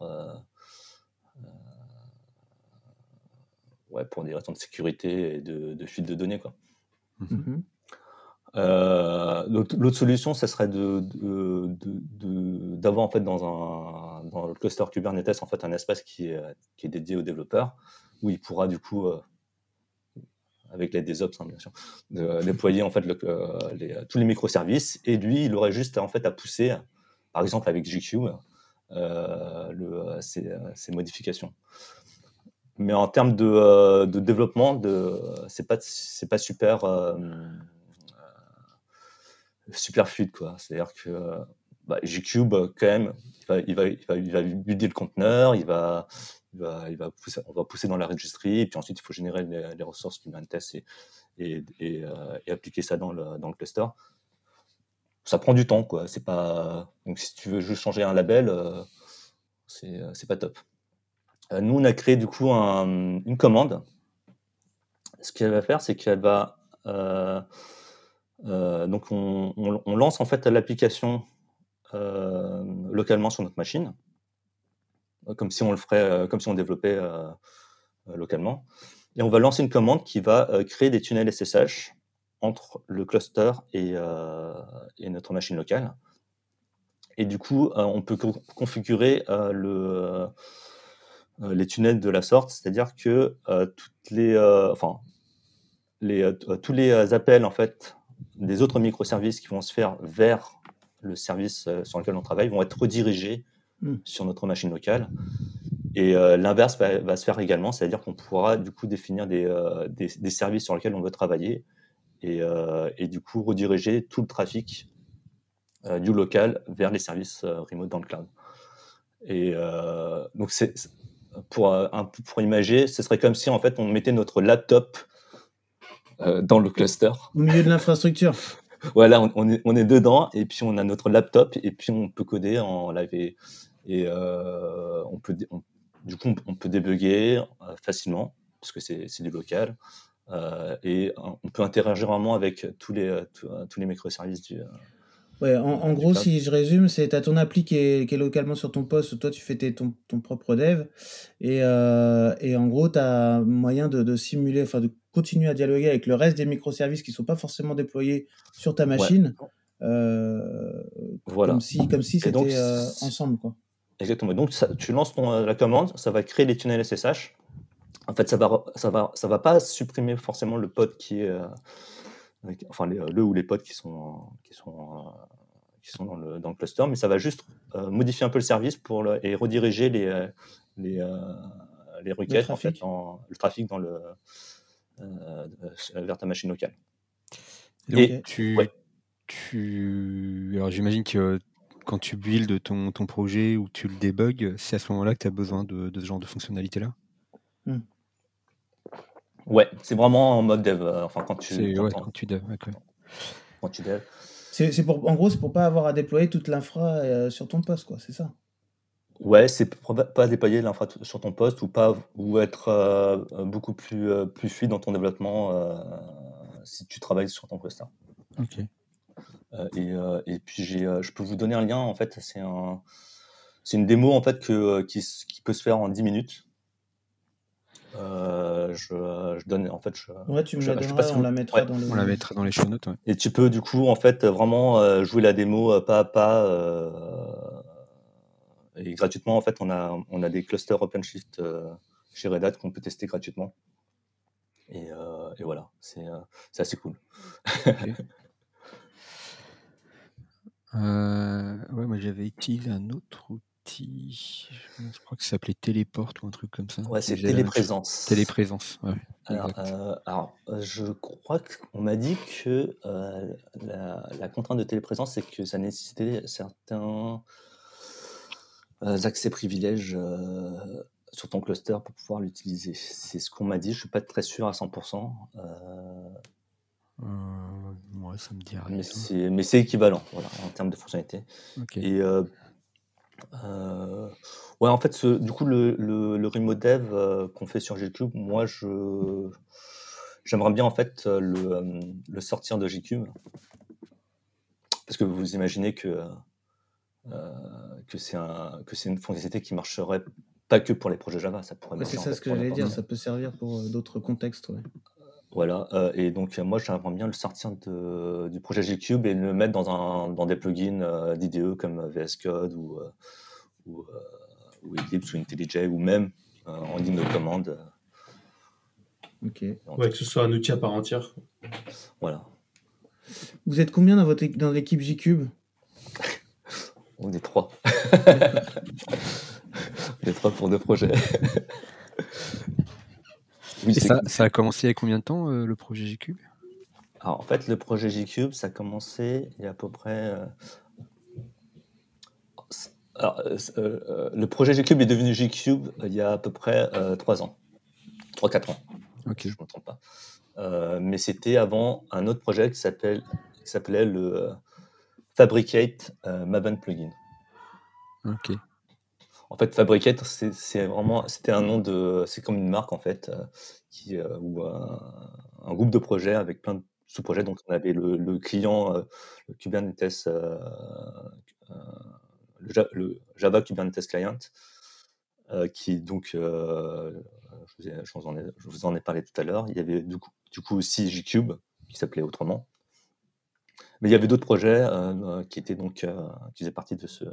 ouais, pour des raisons de sécurité et de, fuite de données. Quoi. Mm-hmm. Euh, l'autre solution, ce serait d'avoir en fait dans, un, le cluster Kubernetes en fait un espace qui est, dédié aux développeurs où il pourra du coup euh, avec l'aide des ops hein, déployer en fait euh, tous les microservices et lui il aurait juste en fait à pousser par exemple avec GQ le, ces, modifications. Mais en termes de, développement, de, c'est c'est pas super super fluide. C'est-à-dire que bah, Gcube, quand même, il va, il va, il va, builder le conteneur, il va, il va, on va pousser dans la registry, et puis ensuite, il faut générer les, ressources Kubernetes et, et, et, euh, et, appliquer ça dans le, dans le cluster. Ça prend du temps, quoi. C'est pas... Donc, si tu veux juste changer un label, euh, c'est pas top. Euh, nous, on a créé, du coup, un, une commande. Ce qu'elle va faire, c'est qu'elle va euh, donc on, lance en fait l'application euh, localement sur notre machine, comme si on le ferait, euh, comme si on développait localement. Et on va lancer une commande qui va créer des tunnels SSH entre le cluster et, notre machine locale. Et du coup, on peut configurer le, les tunnels de la sorte, c'est-à-dire que les, enfin, tous les appels en fait des autres microservices qui vont se faire vers le service euh, sur lequel on travaille vont être redirigés hmm. sur notre machine locale. Et euh, l'inverse va, se faire également, c'est-à-dire qu'on pourra du coup définir des, euh, des, services sur lesquels on veut travailler et, et, du coup rediriger tout le trafic du local vers les services remote dans le cloud. Et donc c'est pour, pour imager, ce serait comme si en fait on mettait notre laptop dans le cluster. Au milieu de l'infrastructure. voilà, on, est, on, est, dedans et puis on a notre laptop et puis on peut coder en live et, euh, on peut, du coup on peut débugger euh, facilement parce que c'est du local et on peut interagir vraiment avec tous les, tous les microservices du, Ouais, en, gros, si je résume, c'est tu as ton appli qui est, qui est, localement sur ton poste, toi tu fais ton, ton, propre dev, et, euh, et en gros, tu as moyen de, de simuler, enfin de continuer à dialoguer avec le reste des microservices qui ne sont pas forcément déployés sur ta machine, euh, voilà. comme si comme si c'était euh, ensemble. Quoi. Exactement. Donc tu lances ton, la commande, ça va créer les tunnels SSH. En fait, ça va, ça va, ça va pas supprimer forcément le pod qui est enfin le ou les pods qui sont qui sont qui sont dans le, dans le, cluster, mais ça va juste modifier un peu le service pour et rediriger les, les, les requêtes, en fait, en, le trafic dans le, vers ta machine locale. Et, tu, tu... Alors j'imagine que quand tu builds ton, ton projet ou tu le débugs, c'est à ce moment-là que tu as besoin de, de, ce genre de fonctionnalité-là? Hmm. Ouais, c'est vraiment en mode dev. Euh, enfin, quand tu, ouais, quand tu dev. Quand tu dev. C'est pour, en gros, c'est pour pas avoir à déployer toute l'infra euh, sur ton poste, quoi. C'est ça? Ouais, c'est pas déployer l'infra sur ton poste ou pas ou être euh, beaucoup plus plus fluide dans ton développement si tu travailles sur ton cluster. Ok. et, et, puis j'ai, je peux vous donner un lien. En fait, c'est un, c'est une démo en fait que qui, qui peut se faire en 10 minutes. Euh, je, je, donne en fait. Je, ouais, tu me la donneras, on, la mettra dans les... on la mettra dans les show notes. Ouais. Et tu peux du coup en fait vraiment euh, jouer la démo euh, pas à pas. Euh, et gratuitement en fait, on a on a des clusters OpenShift chez Red Hat qu'on peut tester gratuitement. Et, et voilà, c'est c'est assez cool. Okay. ouais, moi j'avais utilisé un autre outil? Je crois que ça s'appelait Téléport ou un truc comme ça. Ouais, c'est Téléprésence. Téléprésence, ouais. Euh, alors, euh, je crois qu'on m'a dit que euh, la, contrainte de téléprésence, c'est que ça nécessitait certains accès privilèges sur ton cluster pour pouvoir l'utiliser. C'est ce qu'on m'a dit, je suis pas très sûr à 100%. ouais, ça me dit rien. Mais c'est équivalent voilà, en termes de fonctionnalité. Et euh, ouais, en fait, ce, du coup, le, le, le remote dev euh, qu'on fait sur Gcube, moi, je j'aimerais bien en fait le, le sortir de Gcube parce que vous imaginez que euh, que c'est un que c'est une fonctionnalité qui marcherait pas que pour les projets Java, ça pourrait. c'est ça ce que j'allais dire, ça peut servir pour d'autres contextes. Ouais. Voilà, euh, et donc moi j'aimerais bien le sortir de, du projet Gcube et le mettre dans, un, dans des plugins euh, d'IDE comme VS Code ou, euh, ou, ou, Eclipse ou IntelliJ ou même en ligne de commande. Ok. Ouais, que ce soit un outil à part entière. Voilà. Vous êtes combien dans, votre, dans l'équipe Gcube On est trois. On est trois pour deux projets. ça, a commencé il y a combien de temps euh, le projet G-Cube Alors en fait, le projet G-Cube, ça a commencé il y a à peu près. Euh, alors, euh, le projet G-Cube est devenu G-Cube il y a à peu près 3 ans. 3-4 ans. Ok. Je ne me trompe pas. mais c'était avant un autre projet qui s'appelait le Fabricate Maven Plugin. Ok. En fait, Fabricate, c'est vraiment, c'était un nom de, c'est comme une marque en fait, euh, qui euh, ou un, groupe de projets avec plein de sous-projets. Donc, on avait le, client, euh, le Kubernetes, le, Java Kubernetes Client, qui donc, je vous, en ai, parlé tout à l'heure. Il y avait du coup, du coup aussi Gcube qui s'appelait autrement. Mais il y avait d'autres projets qui étaient donc, qui faisaient partie de ce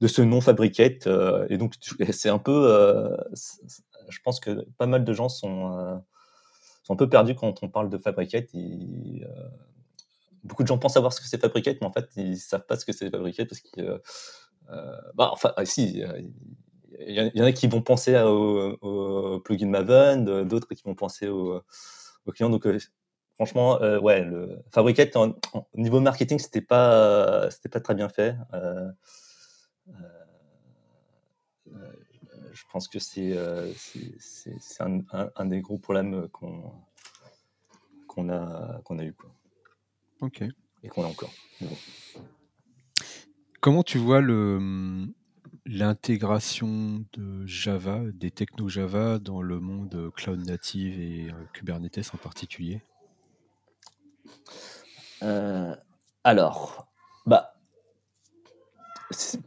de ce nom Fabricate. Euh, et donc, c'est un peu. Euh, je pense que pas mal de gens sont, euh, sont un peu perdus quand on parle de Fabricate. beaucoup de gens pensent savoir ce que c'est Fabricate, mais en fait, ils savent pas ce que c'est Fabricate parce que. bah, ah, si. Il y, en a qui vont penser au, plugin Maven, d'autres qui vont penser au, au client. Donc, franchement, ouais, le Fabricate, au niveau marketing, c'était pas, c'était pas très bien fait. Euh, euh, je pense que c'est euh, un, un, des gros problèmes qu'on qu'on a, qu'on a eu. Quoi. Ok. Et qu'on a encore. Comment tu vois l'intégration de Java, des techno Java dans le monde cloud native et Kubernetes en particulier? Alors, bah,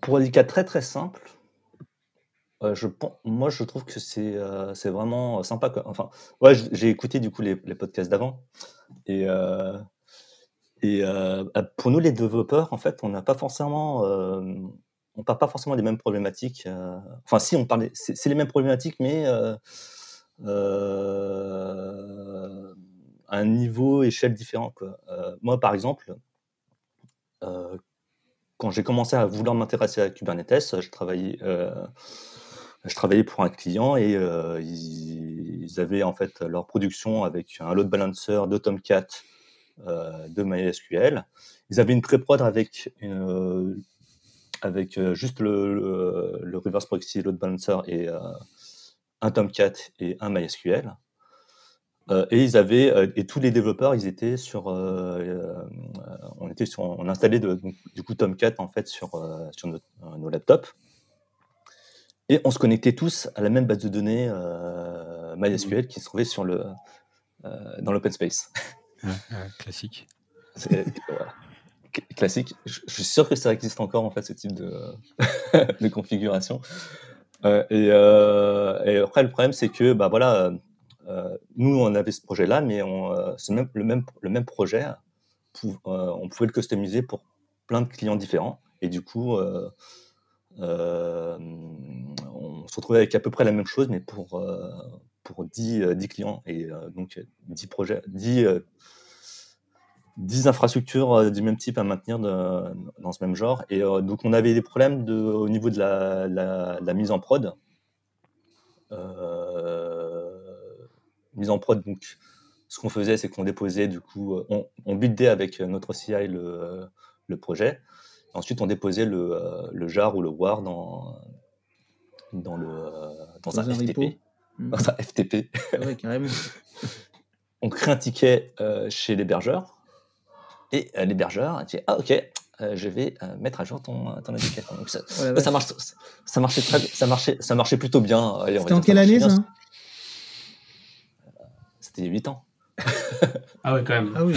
pour des cas très très simples, euh, je, moi je trouve que c'est euh, vraiment sympa. Enfin, ouais, j'ai écouté du coup les, podcasts d'avant. Et, euh, et bah, pour nous les développeurs, en fait, on n'a pas forcément. on parle pas forcément des mêmes problématiques. enfin, si, on parlait. C'est les mêmes problématiques, mais un niveau, échelle différent. Quoi. moi, par exemple, quand j'ai commencé à vouloir m'intéresser à Kubernetes, je travaillais, je travaillais pour un client et ils, avaient en fait leur production avec un load balancer de Tomcat, de MySQL. Ils avaient une pré-prod avec, avec juste le, le, reverse proxy load balancer et un Tomcat et un MySQL. Euh, et ils avaient euh, et tous les développeurs, ils étaient sur, euh, on était sur, on installait de, du coup Tomcat en fait sur sur nos laptops. Et on se connectait tous à la même base de données MySQL qui se trouvait sur le dans l'open space. classique. Classique. Je, suis sûr que ça existe encore en fait ce type de, de configuration. et, et, après le problème c'est que bah voilà nous, on avait ce projet-là, mais euh, le, même, projet, euh, on pouvait le customiser pour plein de clients différents. Et du coup, on se retrouvait avec à peu près la même chose, mais pour, pour 10, 10 clients. Et donc, 10 projets, 10, 10 infrastructures du même type à maintenir dans ce même genre. Et donc, on avait des problèmes au niveau de la, mise en prod. Euh, mise en prod. Donc, ce qu'on faisait, c'est qu'on déposait, du coup, euh, on, on buildait avec notre CI le, le projet. Ensuite, on déposait le, euh, le, jar ou le war dans, dans, le, dans, un, FTP. Dans un FTP. Ouais, carrément. on crée un ticket euh, chez l'hébergeur. Et l'hébergeur dit Ah, ok, je vais mettre à jour ton, ton indicateur. Donc ça, ça, marche, ça, marchait très, ça, marchait, ça marchait plutôt bien. C'était en quelle année ça? C'était 8 ans. ah ouais, quand même. Ah oui.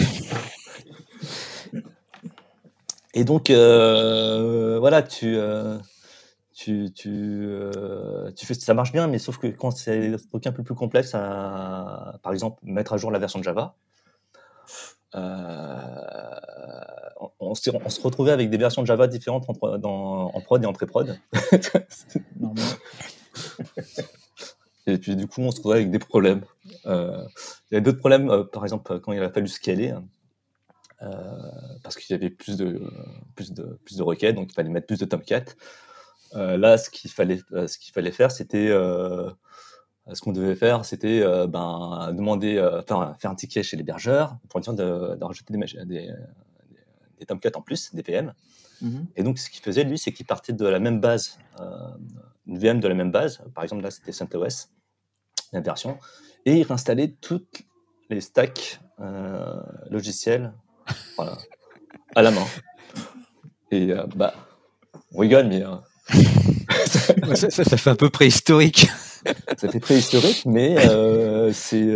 Et donc, euh, voilà, tu, euh, tu, tu, euh, tu, fais, ça marche bien, mais sauf que quand c'est un truc un peu plus complexe, à, par exemple, mettre à jour la version de Java, on, on, se, on, se, retrouvait avec des versions de Java différentes en, dans, en prod et en pré-prod. Et puis, du coup, on se trouvait avec des problèmes. Euh, il y a d'autres problèmes, euh, par exemple, quand il a fallu scaler, euh, parce qu'il y avait plus de, plus, de, plus de requêtes, donc il fallait mettre plus de Tomcat. là, ce qu'il fallait, ce qu'il fallait faire, c'était ce qu'on devait faire, c'était ben, demander, faire, faire un ticket chez l'hébergeur pour dire de, de rajouter des, des, des, Tomcat en plus, des VM. Mm-hmm. Et donc, ce qu'il faisait, lui, c'est qu'il partait de la même base, une VM de la même base. Par exemple, là, c'était CentOS version, et il réinstallait toutes les stacks euh, logiciels voilà, à la main. Et euh, bah, on rigole, mais. Euh, ça, ça, fait un peu préhistorique. ça fait préhistorique, mais c'est.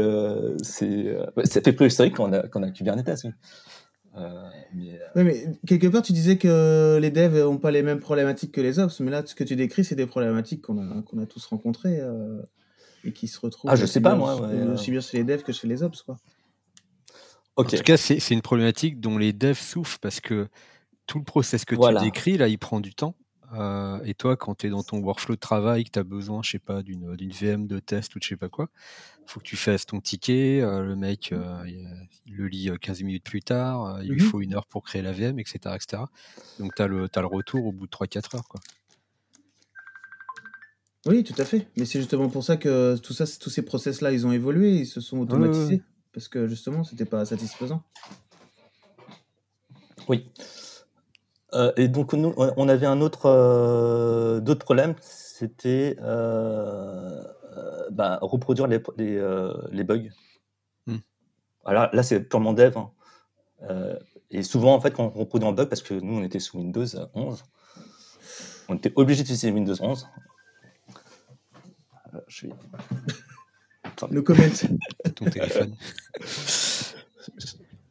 c'est ça fait préhistorique quand on a, quand on a Kubernetes. Oui. mais, mais, quelque part, tu disais que les devs n'ont pas les mêmes problématiques que les ops, mais là, ce que tu décris, c'est des problématiques qu'on a, qu'on a tous rencontrées et qui se retrouvent. Ah, je sais pas, moi. aussi bien chez les devs que chez les ops, quoi. En tout cas, c'est une problématique dont les devs souffrent parce que tout le process que tu décris, là, il prend du temps. Euh, et toi, quand tu es dans ton workflow de travail, que tu as besoin, je sais pas, d'une VM de test ou de je sais pas quoi, faut que tu fasses ton ticket, euh, le mec, euh, il, le lit 15 minutes plus tard, il lui mmh faut une heure pour créer la VM, etc. etc. Donc tu as, le, as le retour au bout de 3-4 heures. Quoi. Oui, tout à fait. Mais c'est justement pour ça que tout ça, tous ces process-là, ils ont évolué, ils se sont automatisés. Parce que justement, c'était pas satisfaisant. Oui. Euh, et donc, nous, on avait un autre, euh, d'autres problèmes, c'était euh, bah, reproduire les, les, bugs. Hmm. Alors là, c'est purement dev. Hein. et souvent, en fait, quand on reproduit un bug, parce que nous, on était sous Windows 11, on était obligé d'utiliser Windows 11. Je. No comment. Ton téléphone.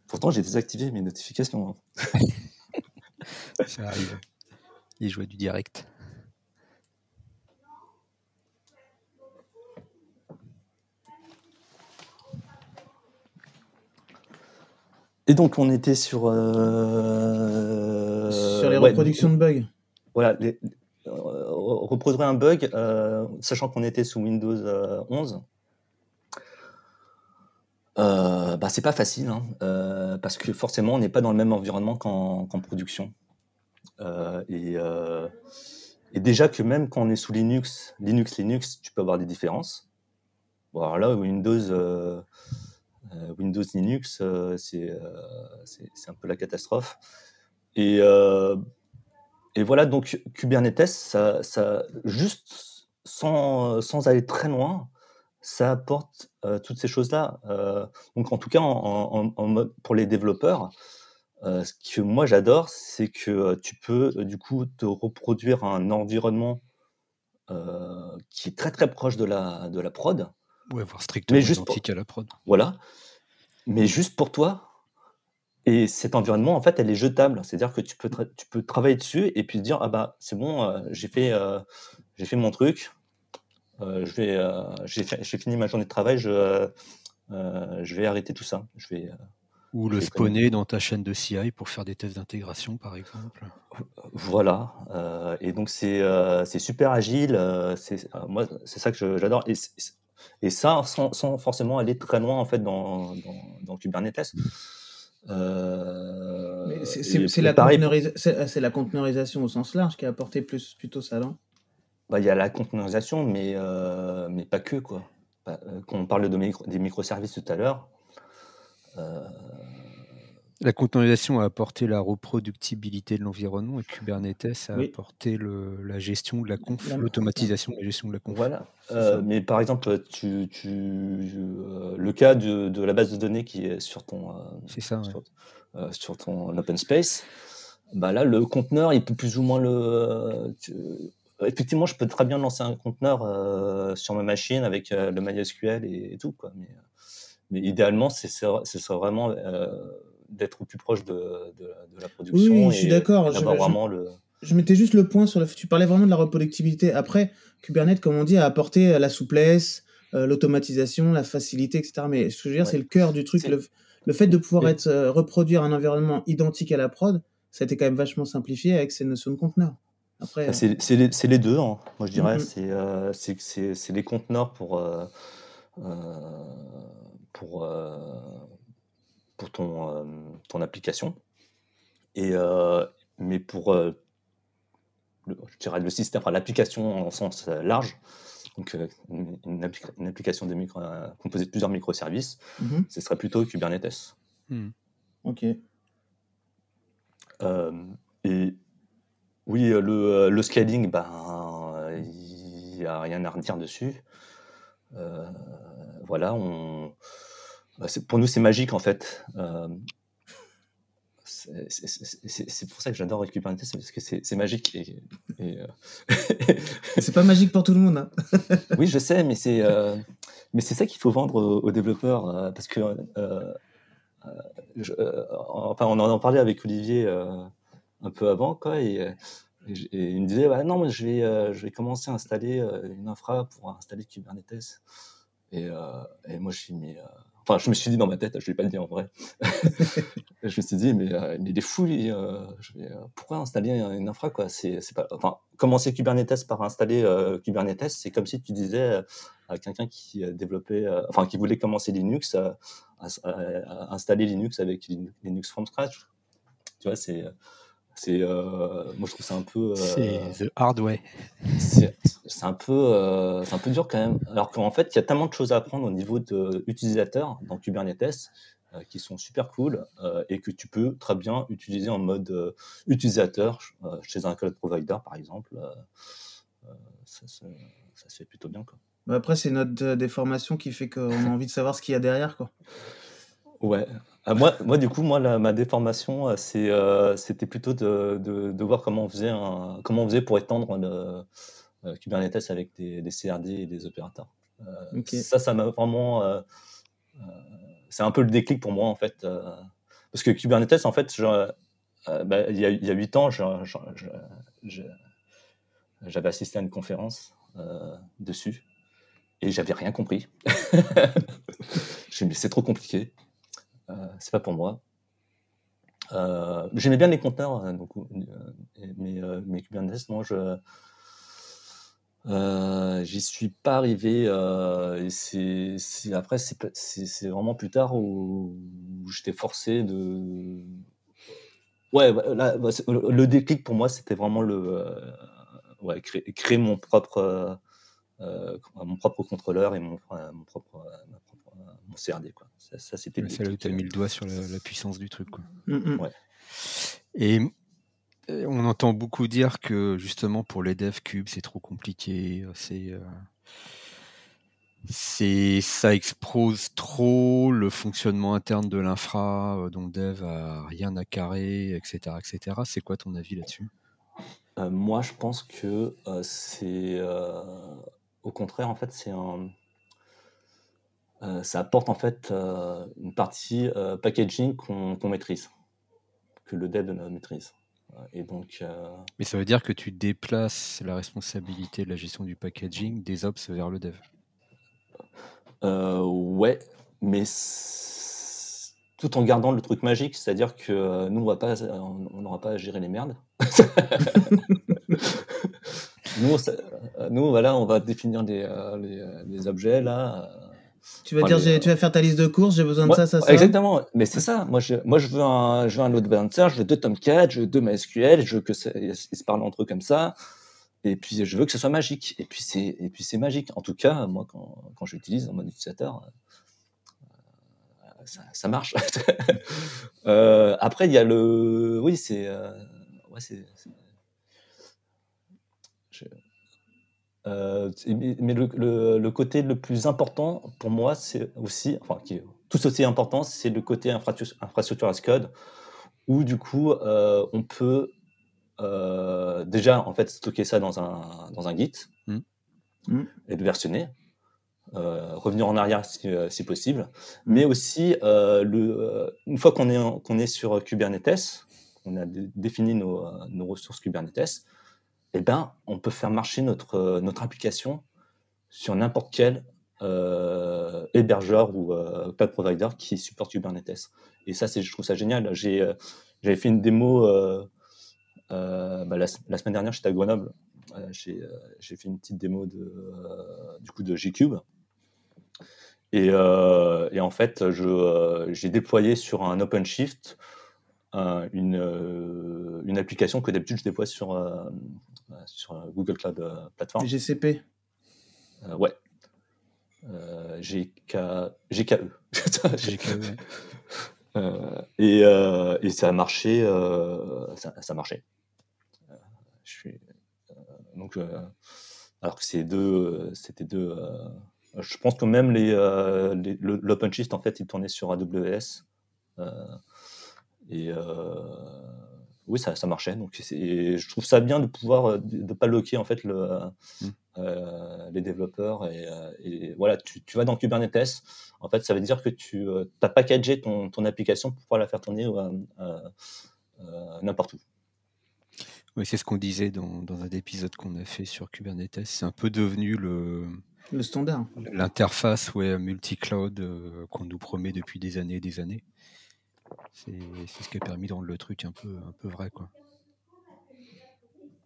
Pourtant, j'ai désactivé mes notifications. Hein. Ça arrive. Il jouait du direct. Et donc, on était sur. Euh... Sur les reproductions de bugs. Voilà, les, reproduire un bug, euh, sachant qu'on était sous Windows 11, euh, bah, c'est pas facile, hein, parce que forcément, on n'est pas dans le même environnement qu'en production. et, et, déjà que même quand on est sous Linux, Linux, Linux, tu peux avoir des différences. Bon, alors là, Windows, Windows Linux, c'est un peu la catastrophe. Et, et voilà, donc Kubernetes, ça, ça juste sans, sans aller très loin, ça apporte toutes ces choses-là. donc en tout cas, en, pour les développeurs, ce que moi j'adore, c'est que tu peux du coup te reproduire un environnement qui est très très proche de la, de la prod. Ouais, voire strictement mais juste identique à la prod. Voilà. Mais juste pour toi. Et cet environnement, en fait, elle est jetable. C'est-à-dire que tu peux, tu peux travailler dessus et puis te dire, ah bah c'est bon, j'ai fait, j'ai fait mon truc, euh, euh, j'ai, fini ma journée de travail, je, euh, je vais arrêter tout ça. Je vais, ou le spawner dans ta chaîne de CI pour faire des tests d'intégration, par exemple. Voilà. et donc, c'est super agile. c'est moi, c'est ça que j'adore. Et, et, ça, sans, sans, forcément aller très loin, en fait, dans, dans, dans Kubernetes. C'est la, la, conteneurisation au sens large qui a apporté plus, plutôt ça, non? Bah, il y a la containerisation, mais, euh, mais pas que. Quoi. Euh, quand on parle de des microservices tout à l'heure. Euh, la containerisation a apporté la reproductibilité de l'environnement et Kubernetes a apporté le, la gestion de la conf, l'automatisation de la gestion de la conf. Voilà. mais par exemple, tu, tu le cas de, de, la base de données qui est sur ton, C'est ça, sur, sur, ton open space, bah là, le conteneur, il peut plus ou moins le. Euh, effectivement, je peux très bien lancer un conteneur euh, sur ma machine avec euh, le MySQL et, tout. Quoi. Mais, mais idéalement, ce serait vraiment d'être au plus proche de, la production. Oui, je suis d'accord. Je, vraiment le... je mettais juste le point sur le. Tu parlais vraiment de la reproductibilité. Après, Kubernetes, comme on dit, a apporté la souplesse, l'automatisation, la facilité, etc. Mais ce que je veux dire, c'est le cœur du truc. Le, fait de pouvoir être, reproduire un environnement identique à la prod, ça a été quand même vachement simplifié avec ces notions de conteneur. Après, bah, euh, c'est les, les, deux, hein, moi je dirais. Mm-hmm. C'est C'est les conteneurs pour, euh, euh, pour, pour ton, ton application. Et, mais pour le, je dirais le système, enfin, l'application en sens large, donc une, application de micro, composée de plusieurs microservices, mm-hmm. ce serait plutôt Kubernetes. Mm. Ok. et oui, euh, le, euh, le scaling, ben, il n'y a rien à redire dessus. Euh, voilà, on, pour nous, c'est magique en fait. c'est pour ça que j'adore Kubernetes, parce que c'est magique. Et, c'est pas magique pour tout le monde. Hein. oui, je sais, mais c'est mais c'est ça qu'il faut vendre aux, développeurs, parce que enfin, on en parlait avec Olivier un peu avant, quoi, et, il me disait, bah, non, mais je vais, euh, je vais commencer à installer euh, une infra pour installer Kubernetes. Et, euh, et moi, je suis mis, enfin, je me suis dit dans ma tête, je vais pas le dire en vrai. je me suis dit, mais, mais il est fou, je vais, pourquoi installer une infra, quoi? C'est, c'est pas, enfin, commencer Kubernetes par installer Kubernetes, c'est comme si tu disais à quelqu'un qui développait, enfin, qui voulait commencer Linux, à, à installer Linux avec Linux from scratch. Tu vois, c'est, c'est, euh, moi je trouve c'est un peu. c'est euh, the hard way. C'est, un peu, euh, c'est un peu dur quand même. Alors qu'en fait, il y a tellement de choses à apprendre au niveau de utilisateurs dans Kubernetes qui sont super cool et que tu peux très bien utiliser en mode utilisateur chez un cloud provider par exemple. Ça, ça, se fait plutôt bien quoi. Bah, après, c'est notre déformation qui fait qu'on a envie de savoir ce qu'il y a derrière quoi. Ouais, ah, moi, moi, du coup, moi, ma déformation, euh, c'est, euh, c'était plutôt de, de, voir comment on faisait comment on faisait pour étendre le euh, Kubernetes avec des, des CRD et des opérateurs. Ça, ça m'a vraiment, c'est un peu le déclic pour moi en fait, parce que Kubernetes, en fait, bah, il y a, il y a 8 ans, j'avais assisté à une conférence dessus et j'avais rien compris. J'ai dit, c'est trop compliqué. Euh, c'est pas pour moi. Euh, j'aimais bien les conteneurs, hein, donc, euh, mais, mais Kubernetes, non, je j'y suis pas arrivé. et c'est après c'est vraiment plus tard où, j'étais forcé de Ouais, bah, le déclic pour moi, c'était vraiment le ouais, créer, mon propre mon propre contrôleur et mon, mon propre, mon CRD quoi. Ça, c'était. C'est là où tu as mis le doigt sur la, puissance du truc quoi. Mmh, mmh. Ouais. Et on entend beaucoup dire que justement pour les devs cubes c'est trop compliqué, c'est c'est ça expose trop le fonctionnement interne de l'infra, euh, donc dev a rien à carrer, etc., etc. C'est quoi ton avis là-dessus? Euh, Moi, je pense que euh, c'est au contraire, en fait, c'est ça apporte en fait une partie packaging qu'on maîtrise, que le dev maîtrise. Et donc, Mais ça veut dire que tu déplaces la responsabilité de la gestion du packaging des ops vers le dev. Euh, ouais, mais tout en gardant le truc magique, c'est-à-dire que euh, nous, on n'aura pas à gérer les merdes. nous, euh, nous, voilà, on va définir les, les, objets là. Tu vas dire, tu vas faire ta liste de courses, j'ai besoin de ça, ça, ça. Exactement, mais c'est ça. Moi, je, moi, je veux un, je veux un load balancer, je veux deux Tomcat, je veux deux MySQL, je veux que se parlent entre eux comme ça. Et puis, je veux que ce soit magique. Et puis, c'est, et puis, c'est magique. En tout cas, moi, quand, quand j'utilise en mode utilisateur, euh, ça, ça, marche. euh, après, il y a le. Oui, c'est. Euh, ouais, c'est. Euh, mais le, le, le, côté le plus important pour moi, c'est aussi, enfin, qui est tout aussi important, c'est le côté infrastructure, as code, où du coup, euh, on peut euh, déjà, en fait, stocker ça dans un, dans un Git mmh. Mmh. et de versionner. Revenir en arrière si, si possible, mais aussi le, une fois qu'on est, qu'on est sur Kubernetes, on a défini nos, nos, ressources Kubernetes, eh ben, on peut faire marcher notre, notre application sur n'importe quel hébergeur ou cloud provider qui supporte Kubernetes. Et ça, je trouve ça génial. J'avais fait une démo euh, bah, la, semaine dernière, j'étais à Grenoble. Euh, euh, j'ai fait une petite démo de, du coup de Gcube. Et, en fait, j'ai déployé sur un OpenShift une, une, application que d'habitude je déploie sur, sur Google Cloud Platform. GCP Ouais. GK, GKE. GKE. et, et, ça a marché. Ça, ça, a marché. Je suis, euh, donc, euh, alors que c'est deux, c'était deux. Euh, je pense que même les, l'OpenShift en fait, il tournait sur AWS. Et oui, ça, ça, marchait. Donc, je trouve ça bien de pouvoir de pas loquer en fait le, mmh. les développeurs. Et, voilà, tu, tu, vas dans Kubernetes. En fait, ça veut dire que tu as packagé ton, ton, application pour pouvoir la faire tourner n'importe où. Oui, c'est ce qu'on disait dans, dans, un épisode qu'on a fait sur Kubernetes. C'est un peu devenu le, le standard. L'interface ouais, multi-cloud euh, qu'on nous promet depuis des années et des années. C'est, ce qui a permis de rendre le truc un peu, un peu vrai. Quoi.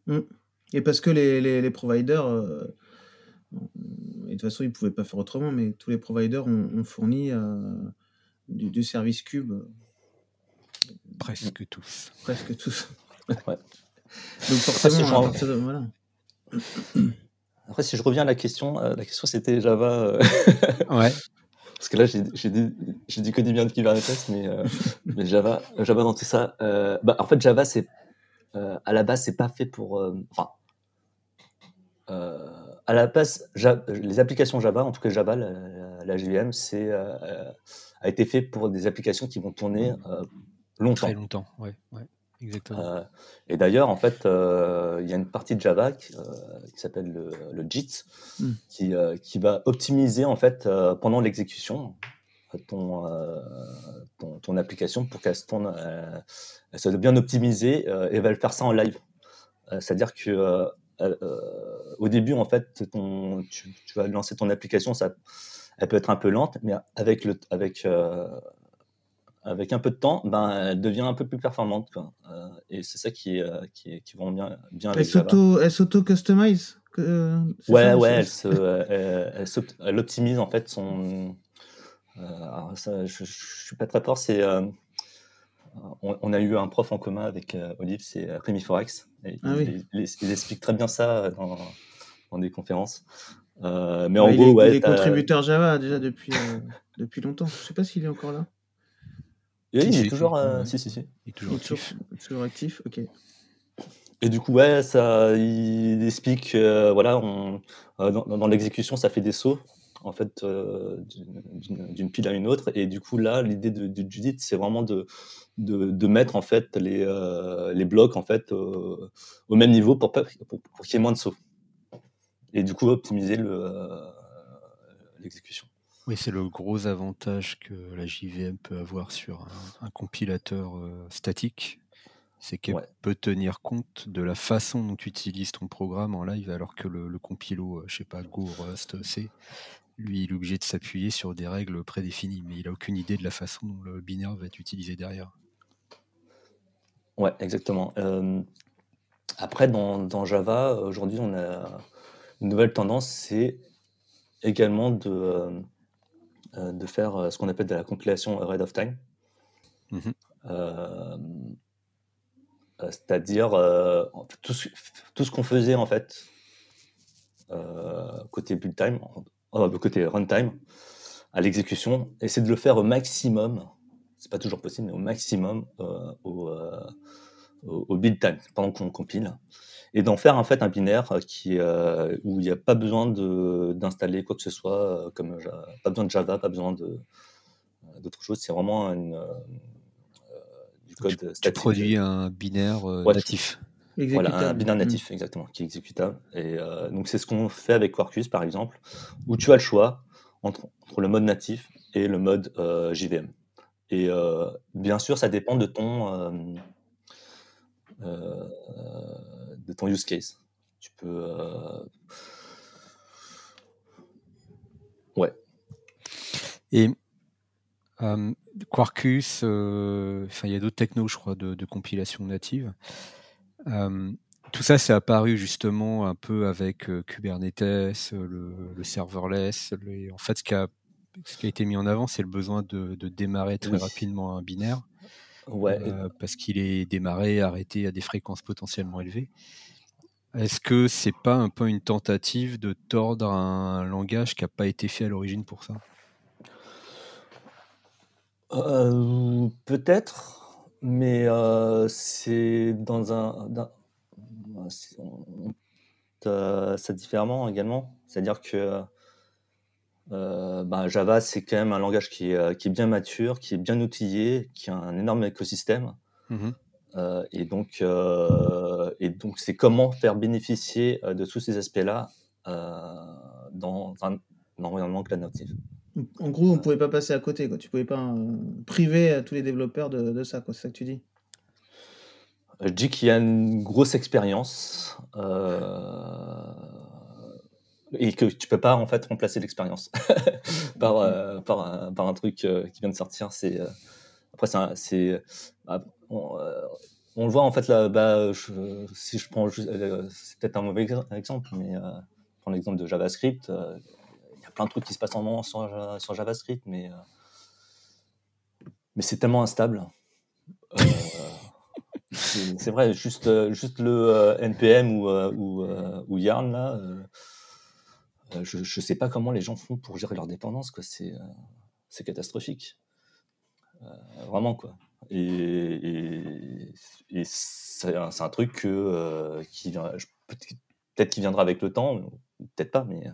Mmh. Et parce que les, les, les providers, euh, et de toute façon, ils ne pouvaient pas faire autrement, mais tous les providers ont, fourni euh, du, du, service cube. Presque tous. Presque tous. ouais. Donc forcément, voilà. Après, si je reviens à la question, euh, la question c'était Java. Euh, ouais. Parce que là, j'ai dit que du bien de Kubernetes, mais, euh, mais Java, Java dans tout ça. Bah, en fait, Java, c'est à la base, c'est pas fait pour. Enfin, à la base, les applications Java, en tout cas Java, la, la, JVM, c'est a été fait pour des applications qui vont tourner longtemps. Très longtemps, ouais. ouais. Exactement. Euh, et d'ailleurs, en fait, euh, il y a une partie de Java qui, euh, s'appelle le, le, JIT, mm. qui, qui, va optimiser en fait pendant l'exécution ton, ton, ton, application pour qu'elle soit bien optimisée et va le faire ça en live. C'est-à-dire que au début, en fait, ton, tu, tu, vas lancer ton application, ça, elle peut être un peu lente, mais avec le, avec avec un peu de temps, ben, elle devient un peu plus performante. Quoi. Euh, et c'est ça qui, est, euh, qui, est, qui bien, bien Elle s'auto-customise euh, Ouais, ouais, elle, se, elle, elle, optimise en fait son. alors ça, je, ne suis pas très fort, c'est. on, a eu un prof en commun avec Olive, c'est Rémi Forex. Ah il, explique très bien ça dans, dans des conférences. mais en gros, il est contributeur Java déjà depuis, depuis longtemps. Je sais pas s'il est encore là. Il est toujours, si, si, si. Il est toujours actif. Toujours actif, ok. Et du coup, ouais, ça, il explique, voilà, on, dans, l'exécution, ça fait des sauts, en fait, d'une pile à une autre. Et du coup, là, l'idée de, de, Judith, c'est vraiment de, de, mettre, en fait, les, les blocs, en fait, au même niveau pour, pour, pour qu'il y ait moins de sauts. Et du coup, optimiser l'exécution. Oui, c'est le gros avantage que la JVM peut avoir sur un, compilateur statique c'est qu'elle peut tenir compte de la façon dont tu utilises ton programme en live, alors que le, compilo, euh, je sais pas, Go, Rust, C, lui, il est obligé de s'appuyer sur des règles prédéfinies, mais il a aucune idée de la façon dont le binaire va être utilisé derrière. Ouais, exactement. après, dans, Java, aujourd'hui, on a une nouvelle tendance, c'est également de, euh, euh, de faire ce qu'on appelle de la compilation ahead of time. Mmh euh, c'est-à-dire euh, tout ce, tout ce qu'on faisait en fait euh, côté build time, côté runtime, à l'exécution, essayer de le faire au maximum, c'est pas toujours possible, mais au maximum au, au, build time, pendant qu'on compile, et d'en faire en fait un binaire qui, où il n'y a pas besoin d'installer quoi que ce soit, comme pas besoin de Java, pas besoin d'autre chose, c'est vraiment une, tu, produis un binaire euh, natif. Voilà, un binaire natif, exactement, qui est exécutable. Et euh, donc, c'est ce qu'on fait avec Quarkus, par exemple, où tu as le choix entre, le mode natif et le mode euh, JVM. Et bien sûr, ça dépend de ton, de ton use case. Tu peux. Ouais. Et Quarkus, euh, enfin il y a d'autres technos, je crois, de, compilation native. tout ça, c'est apparu justement un peu avec euh, Kubernetes, le, serverless. en fait, ce qui, a, ce qui a été mis en avant, c'est le besoin de, démarrer très rapidement un binaire. Ouais. Euh, parce qu'il est démarré, arrêté à des fréquences potentiellement élevées. Est-ce que c'est pas un peu une tentative de tordre un langage qui n'a pas été fait à l'origine pour ça? Euh, peut-être, mais euh, c'est dans un ça différemment également. C'est-à-dire que, euh, bah, Java, c'est quand même un langage qui est, qui est bien mature, qui est bien outillé, qui a un énorme écosystème. Mmh et donc, et donc c'est comment faire bénéficier, de tous ces aspects-là, dans un environnement cloud native. En gros, on ne pouvait pas passer à côté. Quoi. Tu ne pouvais pas euh, priver à tous les développeurs de, ça. C'est ça que tu dis? Je dis qu'il y a une grosse expérience euh, et que tu ne peux pas en fait remplacer l'expérience par, euh, par, un, truc qui vient de sortir. C'est après c'est bah, on, le voit en fait là. Bah, si je prends c'est peut-être un mauvais exemple, mais prends l'exemple de JavaScript plein de trucs qui se passent en moment sur, sur JavaScript, mais, euh, mais c'est tellement instable. Euh, c'est vrai, juste, juste le euh, NPM ou, ou, ou, Yarn, là, je ne sais pas comment les gens font pour gérer leur dépendance. C'est catastrophique. vraiment, quoi. Et, c'est un, truc qui peut-être qui viendra avec le temps, peut-être pas, mais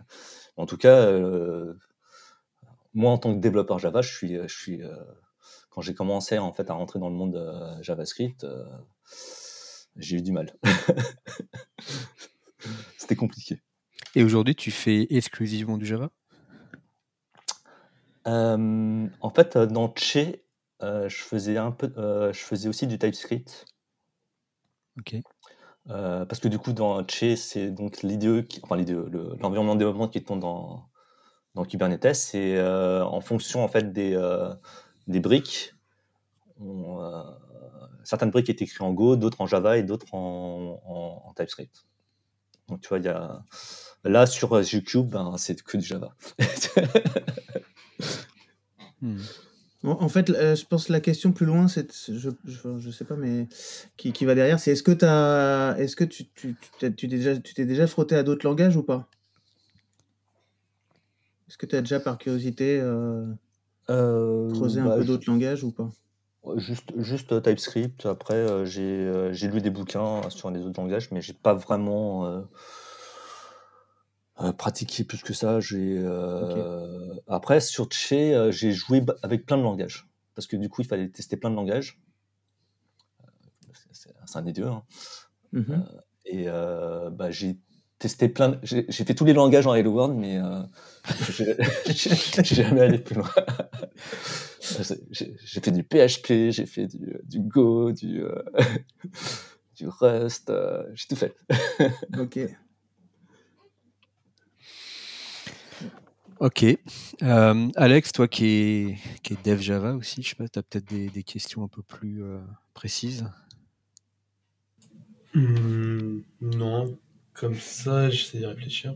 en tout cas, euh, moi en tant que développeur Java, je suis, je suis euh, quand j'ai commencé en fait à rentrer dans le monde euh, JavaScript, j'ai eu du mal. C'était compliqué. Et aujourd'hui, tu fais exclusivement du Java? En fait, dans Che, je faisais un peu, je faisais aussi du TypeScript. Ok. Euh, parce que du coup, dans Che, c'est donc l'IDE, enfin l'environnement de développement qui tombe dans, dans Kubernetes, c'est euh, en fonction en fait des, euh, des briques. certaines briques étaient écrites en Go, d'autres en Java et d'autres en, en, TypeScript. Donc tu vois, il y a là sur GCube, ben, c'est que du Java. Hmm. En fait, je pense que la question plus loin, c'est, je, je, sais pas, mais qui, qui va derrière, c'est est-ce que, as, est-ce que tu, tu, tu, t'es déjà, tu t'es déjà frotté à d'autres langages ou pas? Est-ce que tu as déjà, par curiosité, euh, euh, creusé un bah, peu d'autres langages ou pas? Juste, juste TypeScript. Après, j'ai, j'ai lu des bouquins sur les autres langages, mais j'ai pas vraiment euh, pratiquer plus que ça. J'ai euh, après sur Tché, euh, j'ai joué avec plein de langages parce que du coup il fallait tester plein de langages. C'est un des deux. Hein. Mmh et bah, j'ai testé plein. J'ai fait tous les langages en Hello World, mais j'ai jamais allé plus loin. j'ai fait du PHP, j'ai fait du, du, Go, du, du Rust, j'ai tout fait. ok. Ok. Euh, Alex, toi qui es, qui est dev Java aussi, je sais pas, tu as peut-être des, questions un peu plus euh, précises? Mmh, Non, comme ça, j'essaie de réfléchir.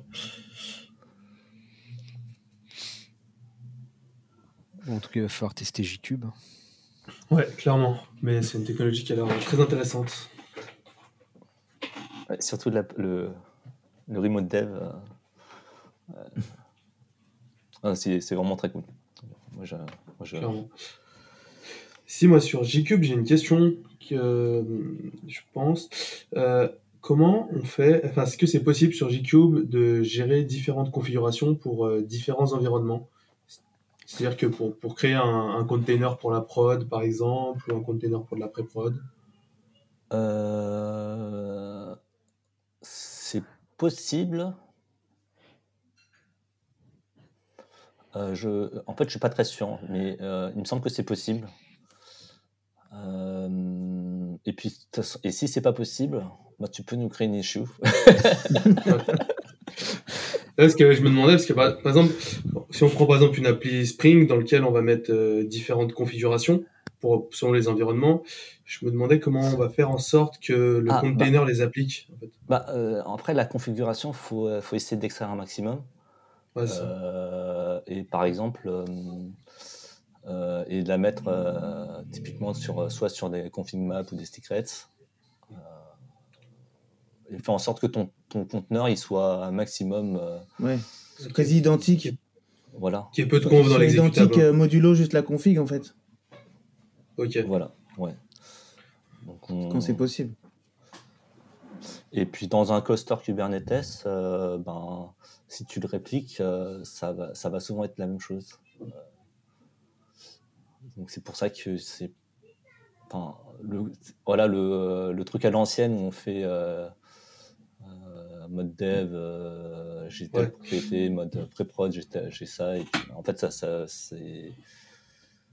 en tout cas, il va falloir tester Gcube. Ouais, clairement. Mais c'est une technologie qui a l'air très intéressante. surtout le, le remote dev. Euh, ah, c'est vraiment très cool. Si moi sur Gcube, j'ai une question que je pense. Euh, comment on fait, enfin, est-ce que c'est possible sur Gcube de gérer différentes configurations pour euh, différents environnements? C'est-à-dire que pour, pour créer un, container pour la prod, par exemple, ou un container pour de la pré-prod? Euh, C'est possible. Euh, je, en fait, je suis pas très sûr, mais euh, il me semble que c'est possible. Euh, et puis, et si c'est pas possible, bah, tu peux nous créer une issue. parce que je me demandais, parce que par, exemple, si on prend par exemple une appli Spring dans laquelle on va mettre différentes configurations pour, selon les environnements, je me demandais comment on va faire en sorte que le ah, container bah. les applique. En fait. bah, après, la configuration, il faut, faut essayer d'extraire un maximum. Euh, et par exemple, euh, euh, et de la mettre typiquement sur, soit sur des config maps ou des secrets et faire en sorte que ton, ton conteneur il soit un maximum. ouais, quasi identique. Voilà. Qui est peu de conf dans l'exécutable. Identique modulo juste la config en fait. Ok. Voilà, ouais. Donc Quand c'est possible. Et puis dans un cluster Kubernetes, ben, si tu le répliques, euh, ça, va, ça va souvent être la même chose. Euh, donc c'est pour ça que c'est. Enfin, le, voilà le, le truc à l'ancienne où on fait euh, mode dev, j'ai tel ouais. mode pré-prod, j'ai ça. Et en fait, ça, ça c'est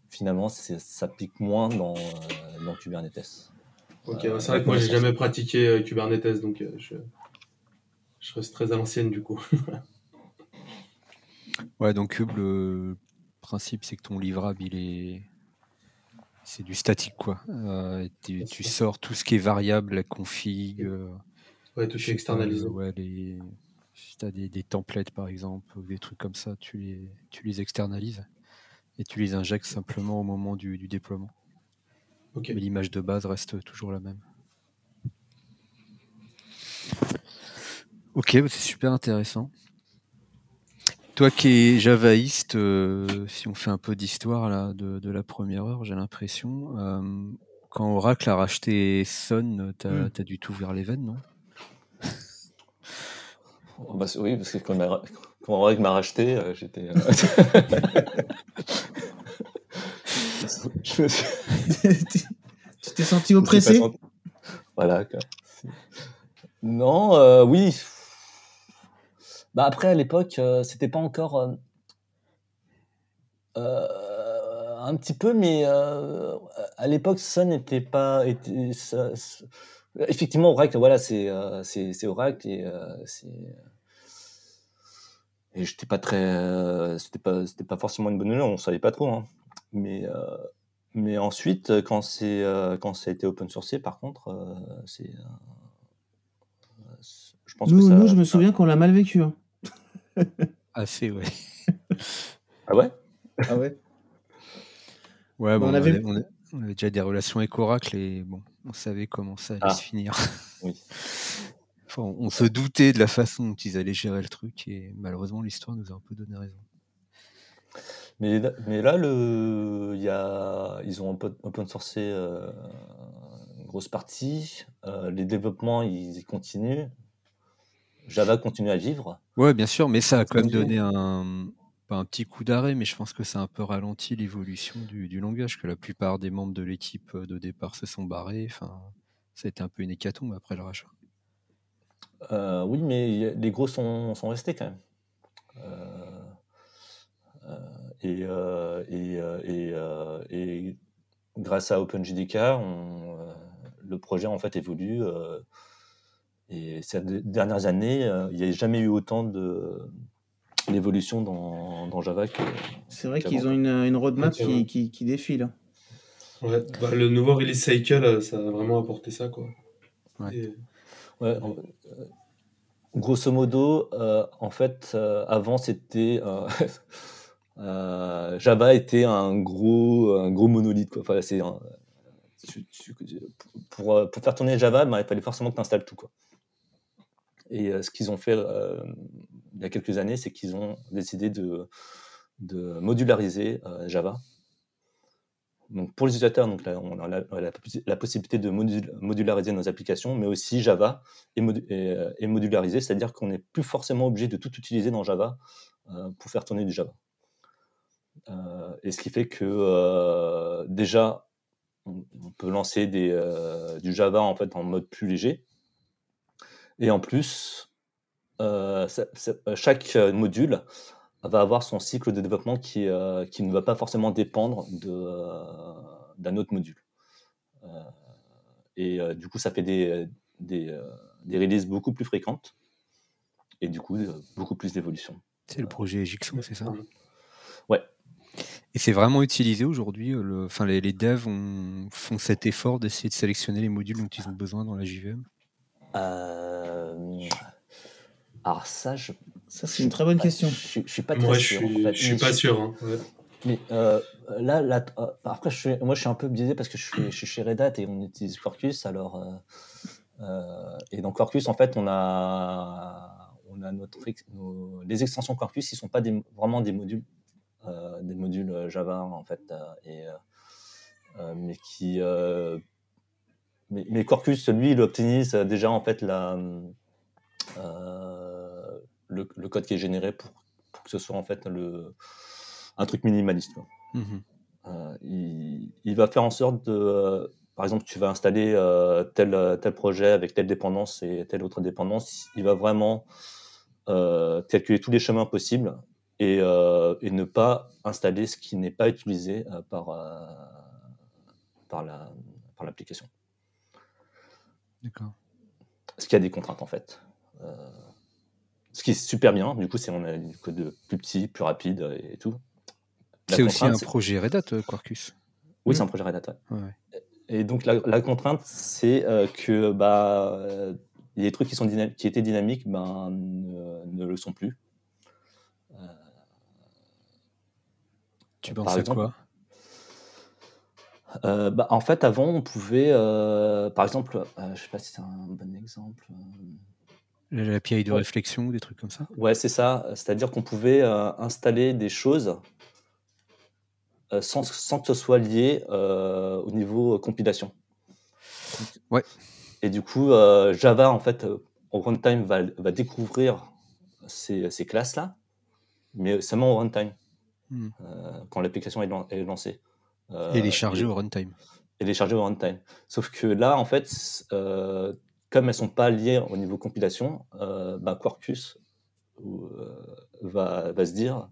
finalement, ça pique moins dans, dans Kubernetes. Ok, c'est vrai que moi j'ai jamais pratiqué Kubernetes, donc je, je reste très à l'ancienne du coup. ouais, donc le principe c'est que ton livrable il est c'est du statique quoi. Euh, tu, sors tout ce qui est variable, la config. Euh, ouais, tout est externalisé. ouais, les... Si tu as des, des, templates par exemple ou des trucs comme ça, tu les, tu les externalises et tu les injectes simplement au moment du, du déploiement. Mais l'image de base reste toujours la même. Ok, bah, c'est super intéressant. Toi qui es javaïste, euh, si on fait un peu d'histoire là de, la première heure, j'ai l'impression, euh, quand Oracle a racheté Sun, t'as hmm. as dû tout vers les veines, non? Oh, bah, Oui, parce que quand, Oracle m'a racheté, euh, j'étais. tu t'es senti oppressé? Voilà. Non, oui, bah après, à l'époque, euh, c'était pas encore. Euh, euh, un petit peu, mais à l'époque, ça n'était pas. Était, effectivement, Oracle, voilà, c'est c'est Oracle et c'est. Et j'étais pas très. c'était pas, c'était pas forcément une bonne nouvelle, on savait pas trop. Hein. Mais, mais ensuite, quand, c'est, quand ça a été open sourcé, par contre, c'est. je pense nous, que ça, nous, je me souviens qu'on l'a mal vécu. Hein. Assez, ouais. Ah ouais? Ah ouais? Ouais, bon, on, avait... on, avait, déjà des relations avec Oracle et bon, on savait comment ça allait ah. se finir. Oui. on se doutait de la façon dont ils allaient gérer le truc et malheureusement l'histoire nous a un peu donné raison. Mais, mais là, le, y a, ils ont open sourcé euh, une grosse partie. Euh, les développements, ils continuent. Java continue à vivre. Ouais, bien sûr, mais ça a quand même donné un, pas un petit coup d'arrêt, mais je pense que ça a un peu ralenti l'évolution du, du, langage, que la plupart des membres de l'équipe de départ se sont barrés. Enfin, ça a été un peu une hécatombe après le rachat. Euh, oui, mais les gros sont, sont restés quand même. Euh, euh, et, et, et, et, grâce à OpenJDK, on, le projet en fait évolue. Et ces dernières années, il n'y a jamais eu autant de d'évolution dans, dans, Java que. C'est vrai qu'ils ont une, une roadmap qui, qui, qui, défile. Ouais, bah, le nouveau release cycle, ça a vraiment apporté ça. Quoi. Ouais. Ouais, grosso modo, euh, en fait, euh, avant, c'était. Euh, Java était un gros, un gros monolithe. Quoi. Enfin, c'est pour, pour, faire tourner Java, ben, il fallait forcément que tu installes tout. Quoi. Et ce qu'ils ont fait il y a quelques années, c'est qu'ils ont décidé de, modulariser Java donc pour les utilisateurs, donc on a la, possibilité de modulariser nos applications, mais aussi Java est, euh, modularisé, c'est-à-dire qu'on n'est plus forcément obligé de tout utiliser dans Java euh, pour faire tourner du Java. Euh, et ce qui fait que déjà, on, peut lancer du Java en fait en mode plus léger. Et en plus, chaque module va avoir son cycle de développement qui, euh, qui ne va pas forcément dépendre euh, d'un autre module. Euh, et du coup, ça fait des, des, des, releases beaucoup plus fréquentes et du coup, beaucoup plus d'évolution. C'est le projet Jigsaw, c'est ça? Ouais. Et c'est vraiment utilisé aujourd'hui enfin, les, les devs font cet effort d'essayer de sélectionner les modules dont ils ont besoin dans la JVM alors ça, je... ça c'est une très bonne question. Je, je, suis pas très moi, sûr. Je suis, je suis pas sûr. Hein. Mais euh, là, là euh, après, je suis, moi, je suis un peu biaisé parce que je suis, je suis chez Red Hat et on utilise Quarkus. Alors, euh, euh et dans Quarkus, en fait, on a, on a notre, nos, les extensions Quarkus, ils sont pas des, vraiment des modules, euh, des modules Java en fait, et mais qui, mais, mais, Quarkus, lui, il optimise déjà en fait la euh, le, code qui est généré pour, que ce soit en fait le, un truc minimaliste. Mhm. Euh, il, va faire en sorte de, par exemple, tu vas installer euh, tel, tel projet avec telle dépendance et telle autre dépendance, il va vraiment calculer tous les chemins possibles et, et, ne pas installer ce qui n'est pas utilisé par, par, la, par l'application. D'accord. Ce qui a des contraintes en fait. Euh, ce qui est super bien, du coup, c'est on a du code plus petit, plus rapide et tout. C'est aussi un projet Red Hat, euh, Quarkus. Oui, c'est un projet Red Hat. Et donc la, contrainte, c'est euh, que bah, les trucs qui, sont qui étaient dynamiques ben, ne, le sont plus. tu penses à quoi? Bah, En fait, avant, on pouvait, par exemple, je ne sais pas si c'est un bon exemple. La l'API de réflexion ou des trucs comme ça Ouais, c'est ça. C'est-à-dire qu'on pouvait euh, installer des choses euh, sans, sans, que ce soit lié euh, au niveau compilation. Ouais. Et du coup, Java, en fait, au runtime, va, va découvrir ces, ces classes-là, mais seulement au runtime, hmm. quand l'application est, lancée. Et les charger au runtime. Et les charger au runtime. Sauf que là, en fait, comme elles sont pas liées au niveau compilation, euh, bah, Quarkus euh, va, va, se dire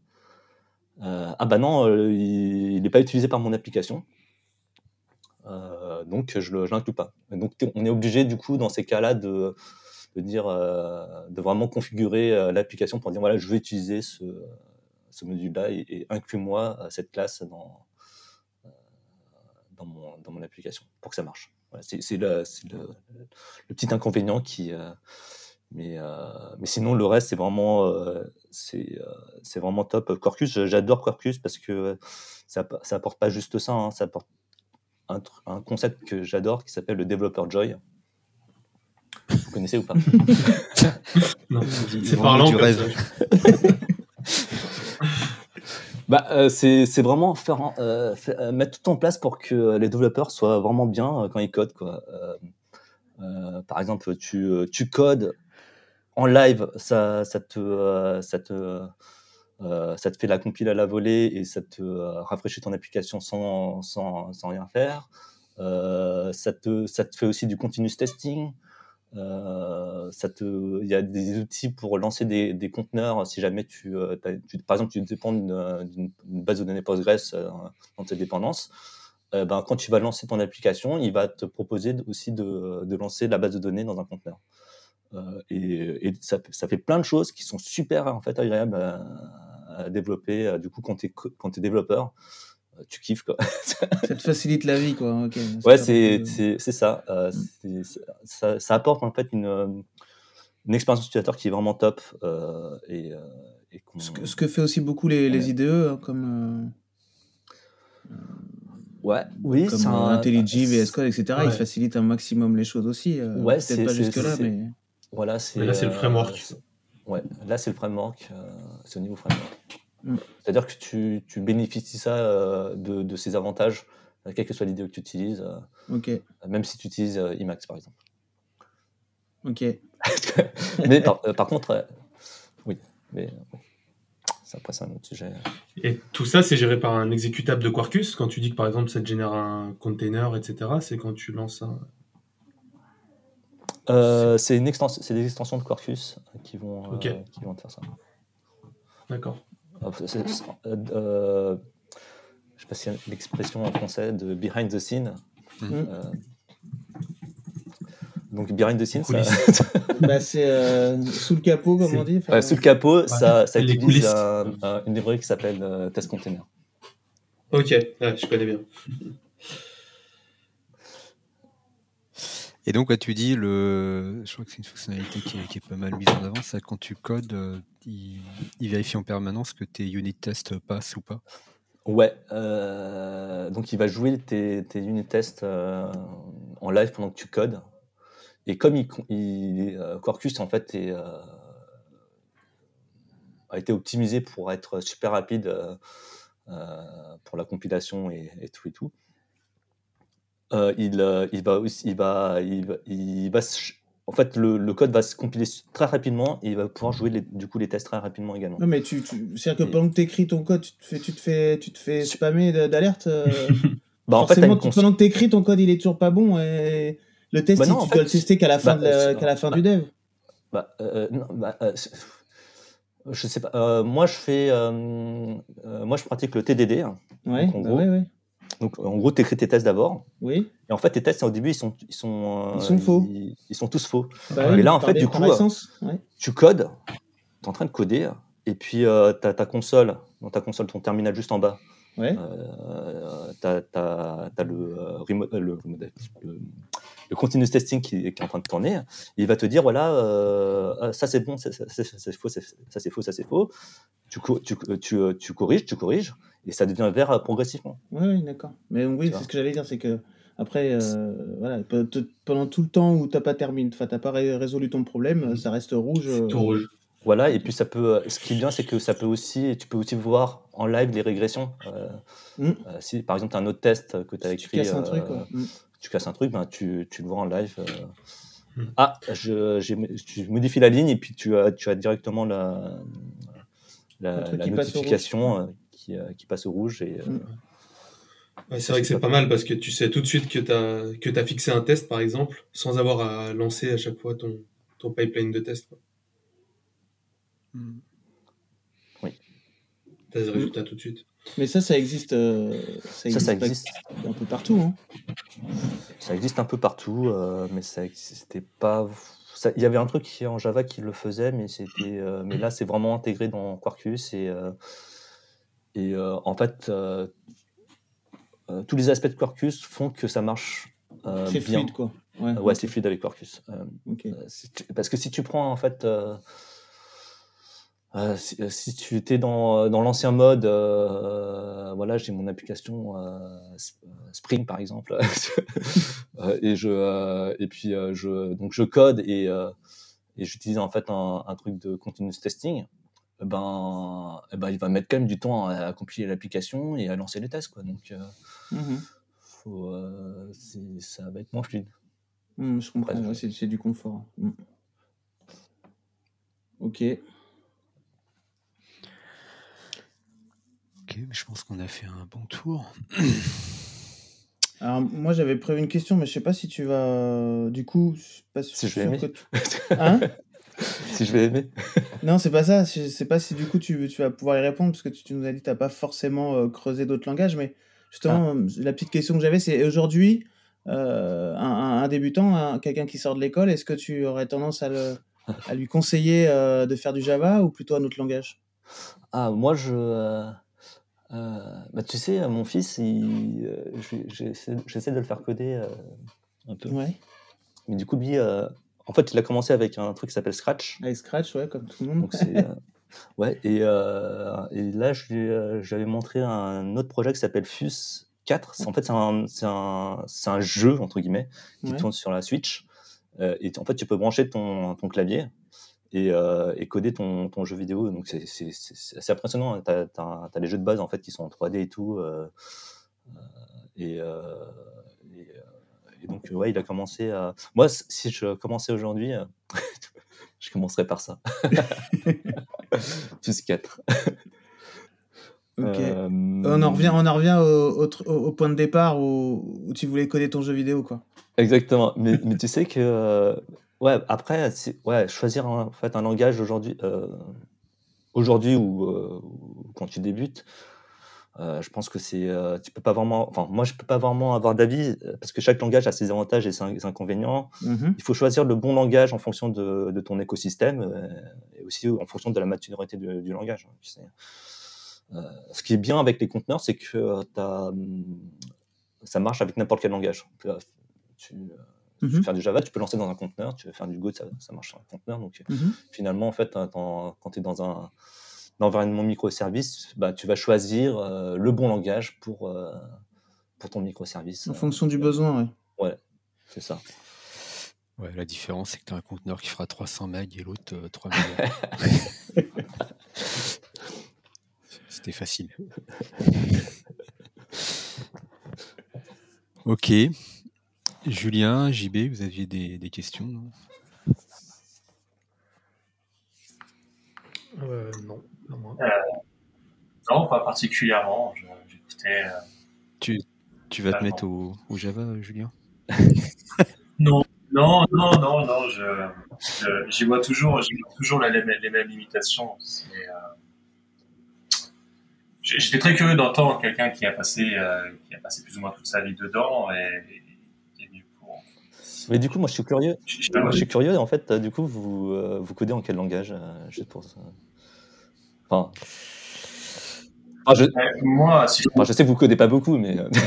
euh, ah bah non, il n'est pas utilisé par mon application, donc je ne l'inclus pas. donc on est obligé du coup dans ces cas-là de, de, dire, de vraiment configurer l'application pour dire voilà je veux utiliser ce, ce module-là et, et inclus-moi cette classe dans, dans, mon, dans mon application pour que ça marche c'est le, le, petit inconvénient qui, euh, Mais, mais sinon, le reste, c'est vraiment, c'est vraiment top. Quarkus, j'adore Quarkus parce que ça, ça apporte pas juste ça, hein, ça apporte un, un concept que j'adore qui s'appelle le Developer Joy. Vous connaissez ou pas? C'est parlant. Du rêve. bah, euh, c'est vraiment euh, euh, mettre tout en place pour que les développeurs soient vraiment bien quand ils codent. Quoi. par exemple, tu, codes en live, ça, ça, te, ça, te, ça te fait la compile à la volée et ça te rafraîchit ton application sans, sans, sans rien faire. ça, te, ça te fait aussi du continuous testing. Euh, il y a des outils pour lancer des, conteneurs si jamais tu, euh, par exemple, tu dépends d'une base de données Postgres euh, dans tes dépendances. ben, quand tu vas lancer ton application, il va te proposer aussi de, lancer la base de données dans un conteneur. et, ça, fait plein de choses qui sont super en fait agréables à, développer. Du coup, quand tu es développeur, tu kiffes quoi. ça te facilite la vie quoi. ouais, c'est c'est ça. Euh, mm. ça. ça. apporte en fait une, euh, une expérience utilisateur qui est vraiment top. Euh, et, et ce, que, ce, que, fait aussi beaucoup les, les IDE, hein, comme. Ouais, oui, comme IntelliJ, VS Code, etc. Ouais. Ils facilitent un maximum les choses aussi. ouais, c'est pas jusque là, mais. Voilà, c'est. Là, c'est le framework. ouais, là, c'est le framework. c'est au niveau framework. Mm. C'est-à-dire que tu, tu, bénéficies ça euh, de, de, ces avantages, euh, quelle que soit l'idée que tu utilises, euh, même si tu utilises Emacs par exemple. Ok. mais par, par contre, oui, mais ça après c'est un autre sujet. Et tout ça, c'est géré par un exécutable de Quarkus. Quand tu dis que par exemple ça te génère un container, etc., c'est quand tu lances un. c'est des extensions de Quarkus qui vont, qui vont te faire ça. D'accord. Euh, euh, je sais pas si l'expression en français de behind the scene. Mhm. Euh, donc behind the scene, bah, c'est sous le capot, comme on dit. sous le capot, ça, ça utilise une librairie qui s'appelle Test Container. Ok, je connais bien. Et donc, tu dis, le... je crois que c'est une fonctionnalité qui est, pas mal mise en avant, c'est quand tu codes, euh, il... vérifie en permanence que tes unit tests passent ou pas. Ouais, euh, donc il va jouer tes, tes unit tests euh, en live pendant que tu codes. Et comme il, Quarkus en fait a été optimisé pour être super rapide pour la compilation et tout et tout, euh, il, euh, il, va il va, il va, il va en fait, le, le, code va se compiler très rapidement et il va pouvoir jouer les, du coup les tests très rapidement également. Non, mais tu, tu c'est-à-dire que pendant que tu écris ton code, tu te fais, tu te fais, tu te fais spammer d'alertes. Euh, bah, en fait, pendant que tu écris ton code, il est toujours pas bon et le test, bah tu dois le tester qu'à la fin, bah, de la, la fin du dev. Bah, non, bah, je sais pas. moi, je fais, moi, je pratique le TDD. Hein. Ouais, en gros, ouais, ouais. Donc, en gros, tu écris tes tests d'abord. Oui. Et en fait, tes tests, au début, ils sont, ils sont, ils sont faux. Ils, sont tous faux. Bah et là, en fait, du coup, tu codes, tu es en train de coder, et puis euh, tu as ta console, dans ta console, ton terminal juste en bas. Ouais. Euh, tu as, le, euh, le, le, continuous testing qui, est en train de tourner. il va te dire voilà, euh, ça c'est bon, ça c'est faux, ça c'est faux, ça c'est faux. Tu, tu, tu, tu corriges, tu corriges et ça devient vert euh, progressivement. Oui, d'accord. Mais oui, c'est ce que j'allais dire, c'est que après, euh, voilà, pendant tout le temps où tu n'as pas terminé, enfin, pas résolu ton problème, ça reste rouge. Tout euh, rouge. Voilà, et puis ça peut, ce qui est bien, c'est que ça peut aussi, tu peux aussi voir en live les régressions. Mm. si par exemple, tu as un autre test que tu as écrit. Tu casses un truc, mm. Tu casses un truc, ben, tu, tu le vois en live. Mm. Ah, je, tu modifies la ligne et puis tu as, tu as directement la, la, la notification euh, qui, passe au rouge. Et, euh, mm. c'est vrai que c'est pas mal parce que tu sais tout de suite que tu as, que as fixé un test, par exemple, sans avoir à lancer à chaque fois ton, ton pipeline de test. Mm. Oui. Tu as le résultat tout de suite. Mais ça, ça existe, euh, ça existe, un peu partout. Hein. Ça existe un peu partout, mais ça n'existait pas. Il y avait un truc en Java qui le faisait, mais, c'était, mais là, c'est vraiment intégré dans Quarkus et et euh, en fait, euh, euh, tous les aspects de Quarkus font que ça marche c'est bien. fluide, quoi. Ouais, c'est fluide avec Quarkus. parce que si tu prends en fait euh, si, tu étais dans, dans l'ancien mode, euh, voilà, j'ai mon application Spring par exemple, et je et puis je donc je code et et j'utilise en fait un, un, truc de continuous testing. Eh ben, eh ben, il va mettre quand même du temps à, compiler l'application et à lancer les tests, quoi. Donc, mmh faut, ça va être moins fluide. Mmh, je comprends, c'est du confort. Mmh. Ok. je pense qu'on a fait un bon tour. Alors, moi, j'avais prévu une question, mais je sais pas si tu vas. Du coup, pas si je vais aimer. Hein? si je vais aimer. non, c'est pas ça. Je sais pas si du coup tu, tu vas pouvoir y répondre, parce que tu, nous as dit que tu n'as pas forcément euh, creusé d'autres langages, mais justement, ah. la petite question que j'avais, c'est aujourd'hui, euh, un, débutant, quelqu'un qui sort de l'école, est-ce que tu aurais tendance à, le, à lui conseiller euh, de faire du Java ou plutôt un autre langage? Ah, moi, je euh, bah, tu sais, mon fils, euh, j'essaie de le faire coder euh, un peu. Ouais. Mais du coup, lui, en fait, il a commencé avec un truc qui s'appelle Scratch. Avec Scratch, ouais, comme tout le monde. ouais, et, et là, je lui, avais montré un autre projet qui s'appelle Fuse 4. En fait, c'est un, un, un, jeu, entre guillemets, qui tourne sur la Switch. et en fait, tu peux brancher ton, ton clavier et, euh, et, coder ton, ton, jeu vidéo. Donc c'est assez impressionnant. Tu as, les jeux de base en fait qui sont en 3D et tout. Euh, euh euh, et, donc ouais, il a commencé à. Moi, si je commençais aujourd'hui, je commencerais par ça. Plus 4. Ok. On en revient, on en revient au, au, au, point de départ où, où, tu voulais coder ton jeu vidéo, quoi. Exactement. Mais, mais tu sais que Ouais, après, ouais, choisir un, en fait un langage aujourd'hui, euh, aujourd'hui ou, euh, quand tu débutes, euh, je pense que c'est, tu peux pas vraiment, enfin, moi, je peux pas vraiment avoir d'avis parce que chaque langage a ses avantages et ses inconvénients. Mmh Il faut choisir le bon langage en fonction de, de ton écosystème et aussi en fonction de la maturité du, langage. Hein, tu sais. ce qui est bien avec les conteneurs, c'est que mmh, ça marche avec n'importe quel langage. Tu, tu veux mmh faire du Java, tu peux lancer dans un conteneur. Tu veux faire du Go, ça, marche sur un conteneur. Donc, mmh finalement, en fait, quand tu es dans un, environnement microservice, bah, tu vas choisir euh, le bon langage pour, euh, pour ton microservice. En fonction du besoin, oui. Ouais, c'est ça. Ouais, la différence, c'est que tu as un conteneur qui fera 300 MB et l'autre 3 MB. C'était facile. ok. Julien, JB, vous aviez des, des questions? Euh, Non, euh, non, pas particulièrement. J'écoutais. Euh, tu, tu vas te mettre au, au Java, Julien? Non, non, non, non, non. J'y vois toujours, toujours les, les, mêmes limitations. J'étais très curieux d'entendre quelqu'un qui a passé, qui a passé plus ou moins toute sa vie dedans et, mais du coup, moi, je suis curieux. je suis curieux, en fait, du coup, vous, euh, vous codez en quel langage euh, Juste pour ça? Enfin. Ah, je... moi, si enfin, je sais que vous codez pas beaucoup, mais. Euh,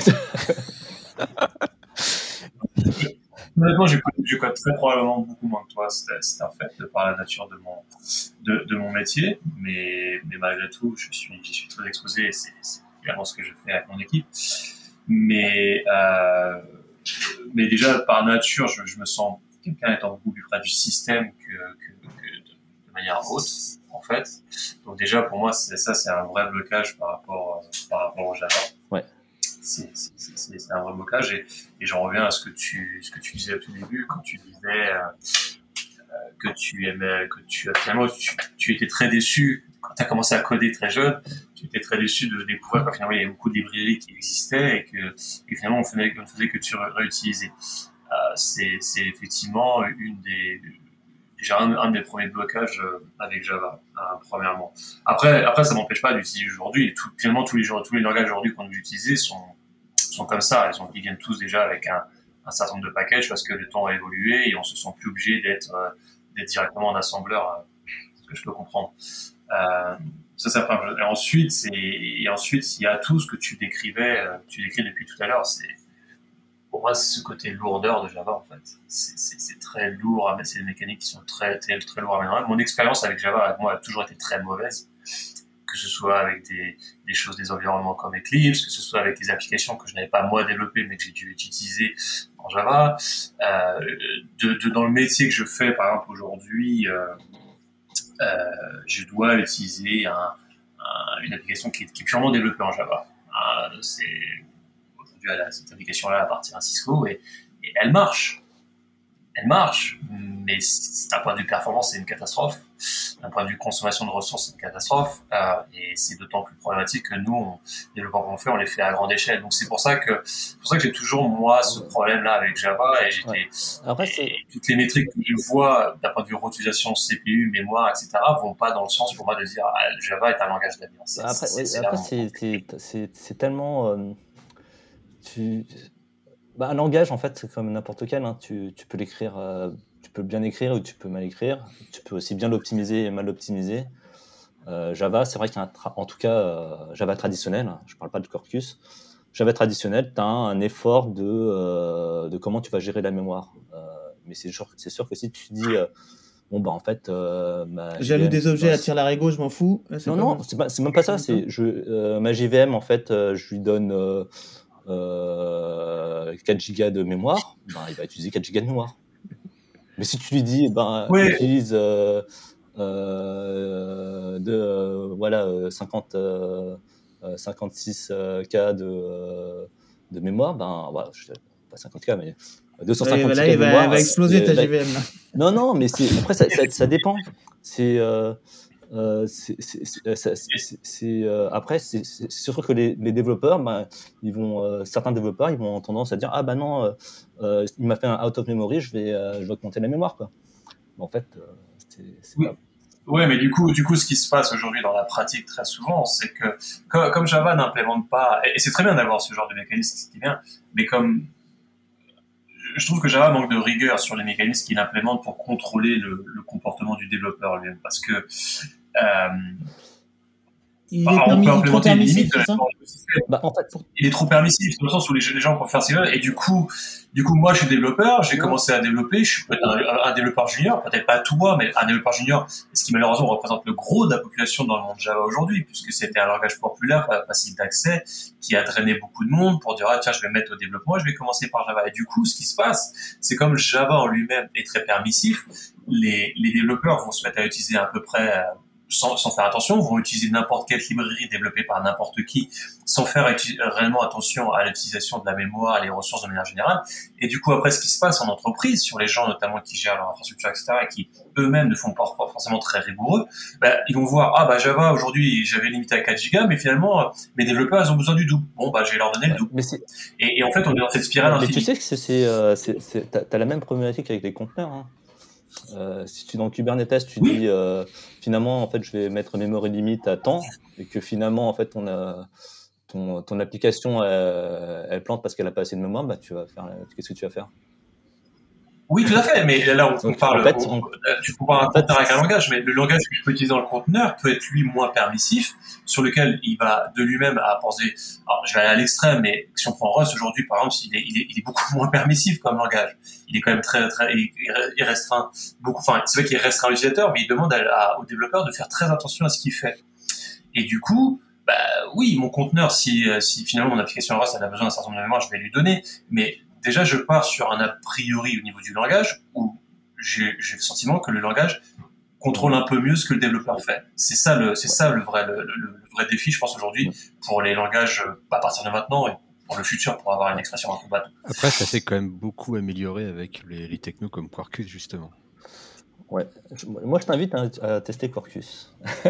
Honnêtement, je code, je code, très probablement beaucoup moins que toi. C'est en fait de par la nature de mon, de, de mon métier. Mais, mais, malgré tout, je suis, j'y suis très exposé et c'est vraiment ce que je fais avec mon équipe. Mais euh, mais déjà par nature, je, je me sens quelqu'un étant beaucoup plus près du système que, que, que de, de, manière haute, en fait. Donc déjà pour moi, c'est ça, c'est un vrai blocage par rapport par rapport au Java. Ouais. C'est un vrai blocage et, et j'en reviens à ce que tu ce que tu disais au tout début quand tu disais euh, que tu aimais, que tu finalement tu, tu étais très déçu quand tu as commencé à coder très jeune, tu étais très déçu de découvrir que finalement il y avait beaucoup de librairies qui existaient et que finalement on, faisait, faisait que tu réutiliser. Euh, c'est effectivement une des déjà un, un, des premiers blocages euh, avec Java, euh, premièrement. Après, après ça m'empêche pas d'utiliser aujourd'hui. Finalement, tous les, langages aujourd'hui qu'on veut utiliser sont, sont comme ça. Ils, sont, ils viennent tous déjà avec un, certain nombre de packages parce que le temps a évolué et on se sent plus obligé d'être euh, directement en assembleur, ce que je peux comprendre. Euh, ça, ensuite, et ensuite, il y a tout ce que tu décrivais, euh, tu décris depuis tout à l'heure. C'est pour moi, c'est ce côté lourdeur de Java, en fait. C'est très lourd, c'est des mécaniques qui sont très, très, très lourdes Mon expérience avec Java, moi, a toujours été très mauvaise. Que ce soit avec des, choses, des environnements comme Eclipse, que ce soit avec des applications que je n'avais pas moi développées, mais que j'ai dû utiliser en Java. Euh, dans le métier que je fais, par exemple, aujourd'hui, euh, euh, je dois utiliser un, une application qui est, qui est, purement développée en Java. Aujourd'hui, cette application-là appartient à Cisco et, et elle marche. Elle marche, mais d'un point de vue performance, c'est une catastrophe. D'un point de vue consommation de ressources, c'est une catastrophe. Euh, et c'est d'autant plus problématique que nous, on, les développeurs qu'on fait, on les fait à grande échelle. Donc c'est pour ça que c'est pour ça que j'ai toujours moi ce problème-là avec Java. Et j'étais toutes les métriques que je vois d'un point de vue réutilisation CPU, mémoire, etc. vont pas dans le sens pour moi de dire ah, Java est un langage d'avenir. C'est tellement euh, tu... Bah, un langage, en fait, c'est comme n'importe quel. Hein. Tu, tu, peux l'écrire, euh, tu peux bien écrire ou tu peux mal écrire. Tu peux aussi bien l'optimiser et mal l'optimiser. Euh, Java, c'est vrai qu'il y a en tout cas euh, Java traditionnel, hein, je ne parle pas de Quarkus. Java traditionnel, tu as un effort de, de comment tu vas gérer la mémoire. mais c'est sûr, sûr que si tu dis bon bah en fait j'alloue des objets à tir larigot je m'en fous non non c'est même pas ça je ma JVM en fait je lui donne 4 euh, gigas de mémoire, ben, il va utiliser 4 gigas de mémoire. Mais si tu lui dis, ben, utilise euh, euh, de, voilà, 50, 56 K de, de mémoire, ben, voilà, pas 50 K, mais 250 ouais, là, il va, va, exploser ta JVM. Non, non, mais après, ça, ça, ça dépend. C'est euh, c'est euh, après, c'est sûr que les, développeurs, bah, ils vont, euh, certains développeurs, ils vont avoir tendance à dire ah bah non, il m'a fait un out of memory, je vais, je vais augmenter la mémoire quoi. en fait, c'est oui. Ouais, mais du coup, du coup, ce qui se passe aujourd'hui dans la pratique très souvent, c'est que comme, Java n'implémente pas, et, c'est très bien d'avoir ce genre de mécanisme, c'est bien, mais comme je trouve que Java manque de rigueur sur les mécanismes qu'il implémente pour contrôler le, le comportement du développeur lui-même, parce que euh, il, est permis, on peut trop permissif, bah, en fait, il est trop permissif dans le sens où les, gens peuvent faire ce qu'ils veulent. Et du coup du coup moi je suis développeur j'ai commencé à développer je suis peut-être un, développeur junior peut-être pas toi mais un développeur junior ce qui malheureusement représente le gros de la population dans le monde Java aujourd'hui puisque c'était un langage populaire facile d'accès qui a drainé beaucoup de monde pour dire ah tiens je vais mettre au développement je vais commencer par Java. Et du coup ce qui se passe c'est comme Java en lui-même est très permissif les, les développeurs vont se mettre à utiliser à peu près euh, sans, sans, faire attention, vont utiliser n'importe quelle librairie développée par n'importe qui, sans faire réellement attention à l'utilisation de la mémoire, les ressources de manière générale. Et du coup, après, ce qui se passe en entreprise, sur les gens notamment qui gèrent leur infrastructure, etc., et qui eux-mêmes ne font pas forcément très rigoureux, bah, ils vont voir, ah bah Java, aujourd'hui, j'avais limité à 4 gigas, mais finalement, mes développeurs, ils ont besoin du double. Bon, bah, je vais leur donner le double. Et, et, en fait, on est dans cette spirale Mais tu sais que c'est, euh, t'as la même problématique avec les conteneurs. Hein. Euh, si tu es dans Kubernetes, tu dis euh, finalement en fait je vais mettre memory limite à temps et que finalement en fait ton, ton, ton application elle, plante parce qu'elle a pas assez de mémoire, bah tu vas faire qu'est-ce que tu vas faire? Oui, tout à fait, mais là, on, parle, en fait, tu compares un conteneur avec un langage, mais le langage que je peux utiliser dans le conteneur peut être lui moins permissif, sur lequel il va de lui-même à penser, alors je vais aller à l'extrême, mais si on prend Rust aujourd'hui, par exemple, il est, il, est, il est, beaucoup moins permissif comme langage. Il est quand même très, très, il restreint beaucoup, enfin, c'est vrai qu'il restreint l'utilisateur, mais il demande à, au développeur de faire très attention à ce qu'il fait. Et du coup, bah oui, mon conteneur, si, si finalement mon application Rust a besoin d'un certain nombre de mémoire, je vais lui donner, mais déjà, je pars sur un a priori au niveau du langage où j'ai le sentiment que le langage contrôle un peu mieux ce que le développeur fait. C'est ça le, c'est ça le vrai, le, vrai défi, je pense aujourd'hui pour les langages à partir de maintenant et pour le futur pour avoir une expression un peu bateau. Après, ça s'est quand même beaucoup amélioré avec les, les technos comme Quarkus justement. Ouais, moi je t'invite à, tester Quarkus.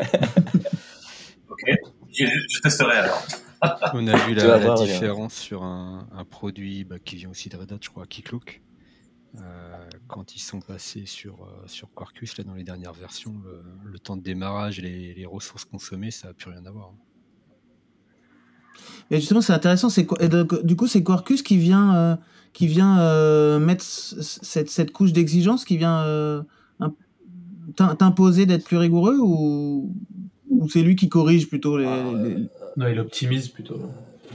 ok, je testerai alors. On a vu la, différence sur un, produit bah, qui vient aussi de Red Hat, je crois, Keycloak. Euh, quand ils sont passés sur, euh, sur Quarkus là, dans les dernières versions, le, temps de démarrage et les, ressources consommées, ça n'a plus rien à voir. Et justement, c'est intéressant. C'est du coup, c'est Quarkus qui vient, euh, qui vient mettre cette, cette couche d'exigence, qui vient t'imposer d'être plus rigoureux ou, ou c'est lui qui corrige plutôt les, Non, il optimise plutôt.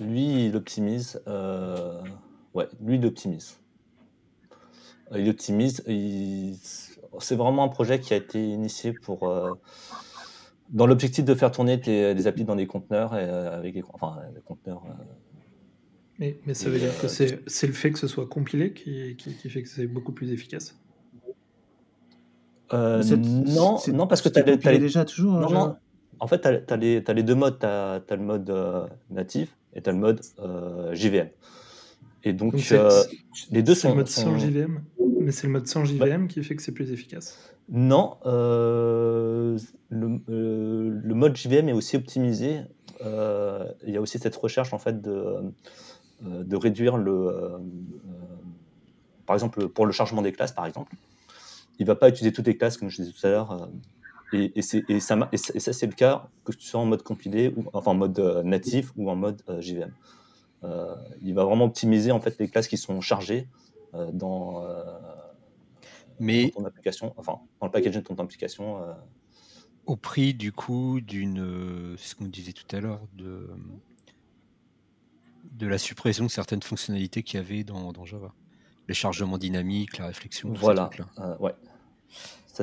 Lui, il optimise. Euh, Ouais, lui, il optimise. Il optimise. C'est vraiment un projet qui a été initié pour. dans l'objectif de faire tourner les, applis dans des conteneurs, et, avec des, enfin, des conteneurs mais, mais ça veut dire que euh, c'est le fait que ce soit compilé qui, qui, fait que c'est beaucoup plus efficace? Euh, non, non, parce que tu as, les... déjà toujours. Non, non. En fait, tu as, les, as les deux modes. Tu as, le mode euh, natif et tu as le mode JVM. Et donc, les deux sont. le mode sans JVM Mais c'est le mode sans JVM qui fait que c'est plus efficace Non. le, le, mode JVM est aussi optimisé. Il y a aussi cette recherche en fait de euh, de réduire le, euh, euh, par exemple, pour le chargement des classes, par exemple, il ne va pas utiliser toutes les classes, comme je disais tout à l'heure. Et, et, et, ça, et ça c'est le cas que tu sois en mode compilé, ou, enfin en mode natif ou en mode JVM. il va vraiment optimiser en fait les classes qui sont chargées dans, Mais... ton application, enfin dans le packaging de ton application. Au prix du coup d'une, ce qu'on disait tout à l'heure, de de la suppression de certaines fonctionnalités qu'il y avait dans, Java. Les chargements dynamiques, la réflexion. Voilà. Euh, ouais.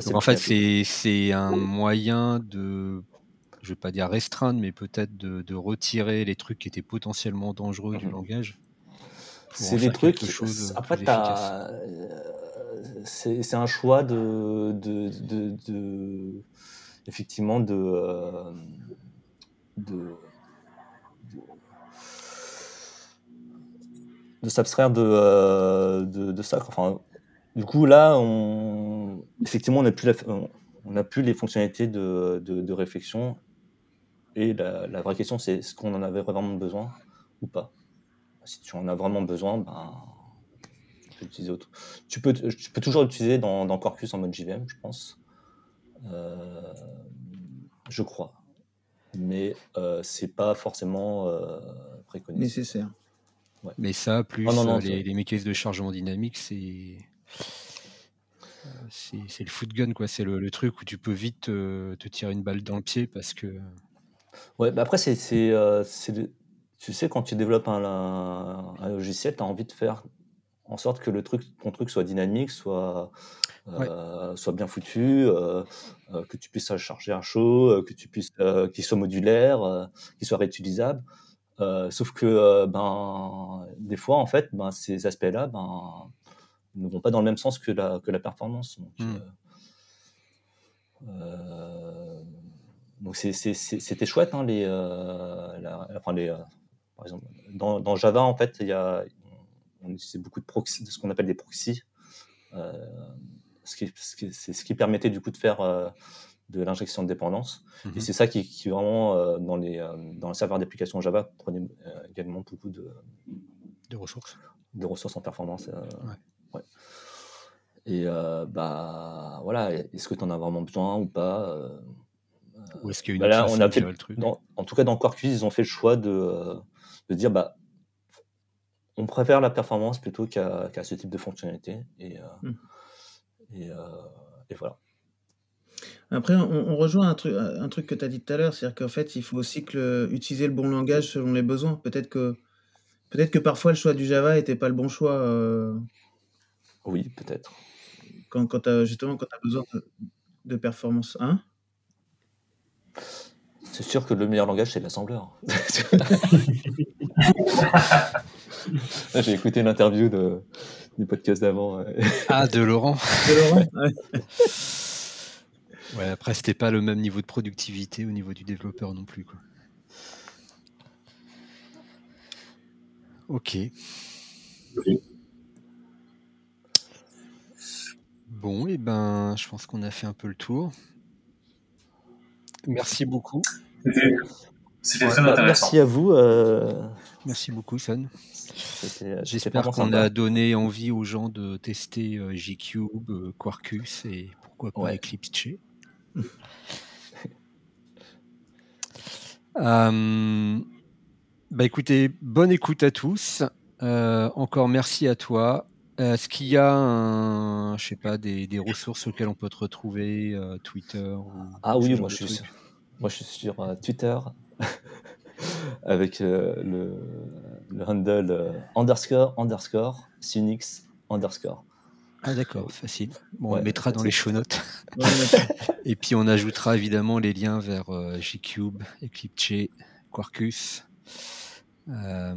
Donc en fait, c'est un moyen de, je vais pas dire restreindre, mais peut-être de, retirer les trucs qui étaient potentiellement dangereux du mhm. langage. C'est des trucs. Chose après, euh, c'est un choix de, de, effectivement de, euh, de de s'abstraire euh, de, de, ça. Enfin, du coup, là, on, effectivement, on n'a plus, on, plus les fonctionnalités de, de réflexion. Et la, la vraie question, c'est est-ce qu'on en avait vraiment besoin ou pas? Si tu en as vraiment besoin, ben, tu peux utiliser autre. Tu peux, tu peux toujours l'utiliser dans, dans, Quarkus en mode JVM, je pense. Euh, je crois. Mais euh, c'est pas forcément euh, préconisé. Nécessaire. Mais ça, plus oh, les, les, mécanismes de chargement dynamique, c'est c'est le foot gun, quoi. C'est le, truc où tu peux vite te tirer une balle dans le pied parce que. Ouais, bah après, c'est. Euh, tu sais, quand tu développes un, un, logiciel, tu as envie de faire en sorte que le truc, ton truc soit dynamique, soit, euh, soit bien foutu, euh, que tu puisses charger à chaud, que tu puisses, qu'il soit modulaire, qu'il soit réutilisable. Sauf que ben, des fois, en fait, ben, ces aspects-là ben, ne vont pas dans le même sens que la, que la performance. Donc, hmm. euh, donc c'était chouette, hein, les, enfin, les, par exemple, dans, dans, Java, en fait, il y a, on utilisait beaucoup de proxy, de ce qu'on appelle des proxys, ce qui, ce, qui, permettait du coup de faire de l'injection de dépendance. Et mhm. c'est ça qui, qui vraiment, euh, dans, les, euh, dans le serveur d'application Java, prenait euh, également beaucoup de, de ressources. De ressources en performance. Ouais. Et bah voilà, est-ce que tu en as vraiment besoin ou pas Ou est-ce qu'il y a une bah on a fait, le truc? En tout cas, dans Quarkus, ils ont fait le choix de, de dire bah, on préfère la performance plutôt qu'à ce type de fonctionnalité. Et, hmm. et, et voilà. Après, on, rejoint un truc, un truc que tu as dit tout à l'heure, c'est-à-dire qu'en fait, il faut aussi que utiliser le bon langage selon les besoins. Peut-être que, peut-être que parfois le choix du Java n'était pas le bon choix. Euh, oui, peut-être. Quand, quand justement, quand tu as besoin de, performance. Hein? C'est sûr que le meilleur langage, c'est l'assembleur. J'ai écouté l'interview de, du podcast d'avant. Ah, de Laurent. De Laurent, ouais. Ouais, après, c'était pas le même niveau de productivité au niveau du développeur non plus. Quoi. Ok. Bon, et eh ben, je pense qu'on a fait un peu le tour. Merci beaucoup. C'était très intéressant. Merci à vous. Euh, merci beaucoup, Son. J'espère qu'on a donné envie aux gens de tester euh, Gcube, euh, Quarkus et pourquoi pas Eclipse Euh, bah écoutez, bonne écoute à tous. Euh, encore merci à toi. Est-ce qu'il y a, un, je sais pas, des, des, ressources auxquelles on peut te retrouver, euh, Twitter Ah oui, moi je, suis, moi je suis sur Twitter avec le le handle underscore underscore Sunix underscore. Ah d'accord, facile. Bon, on mettra dans les show notes. et puis on ajoutera évidemment les liens vers G-Cube, Eclipse, Quarkus. Euh,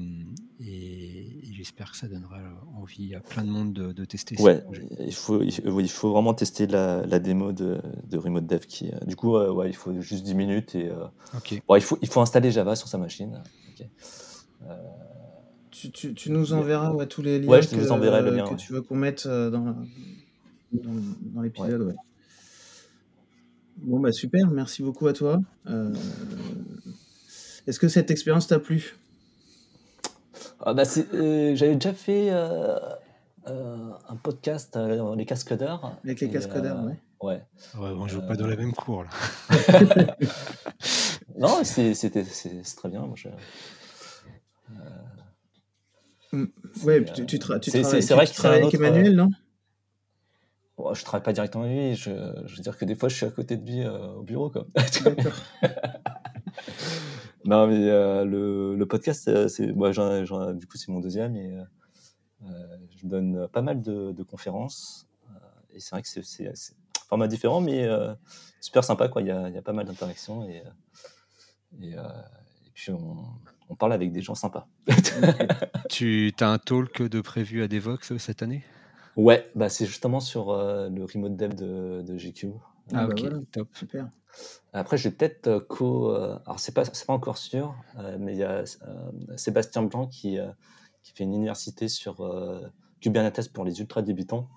et, j'espère que ça donnera envie à plein de monde de, tester ouais, il faut, il, faut vraiment tester la, démo de, de, Remote Dev qui, euh, du coup, ouais, il faut juste 10 minutes et bon, il, faut, il faut installer Java sur sa machine. Tu, tu, tu, nous enverras ouais, tous les liens, je que, que tu veux qu'on mette dans, dans, l'épisode. Ouais. Bon, bah super, merci beaucoup à toi. Est-ce que cette expérience t'a plu? Ah bah euh, J'avais déjà fait euh, euh, un podcast Les Cascadeurs. Avec les Cascadeurs, ouais. Ouais. ouais on joue pas dans la même cour, là. non, c'est très bien. Moi, mm. Ouais, tu, tu, tra tu, travailles, vrai tu travailles avec Emmanuel, non? Oh, Je travaille pas directement avec lui. Je, je, veux dire que des fois, je suis à côté de lui au bureau. Quoi. Non, mais euh, le, le, podcast, euh, c'est, moi, du coup, c'est mon deuxième et euh, je donne pas mal de, de conférences. et c'est vrai que c'est, un format différent, mais super sympa. Quoi. Il, y a, il y a pas mal d'interactions et, et, puis on, on, parle avec des gens sympas. tu as un talk de prévu à Devox cette année? Ouais, bah c'est justement sur le remote dev de, de GQ. Ah, bah ok, top. Super. Après, j'ai peut-être euh, co. Euh, alors, c'est pas, c'est pas encore sûr, euh, mais il y a Sébastien Blanc qui, qui fait une université sur Kubernetes pour les ultra débutants.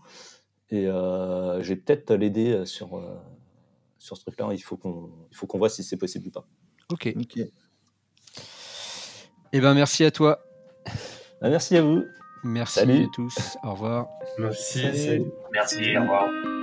Et euh, je vais peut-être l'aider sur, sur ce truc-là. Il faut qu'on il faut qu'on voit si c'est possible ou pas. Ok. Ok. Eh ben, merci à toi. Bah, merci à vous. Merci à tous. Au revoir. Merci. Merci. Au revoir.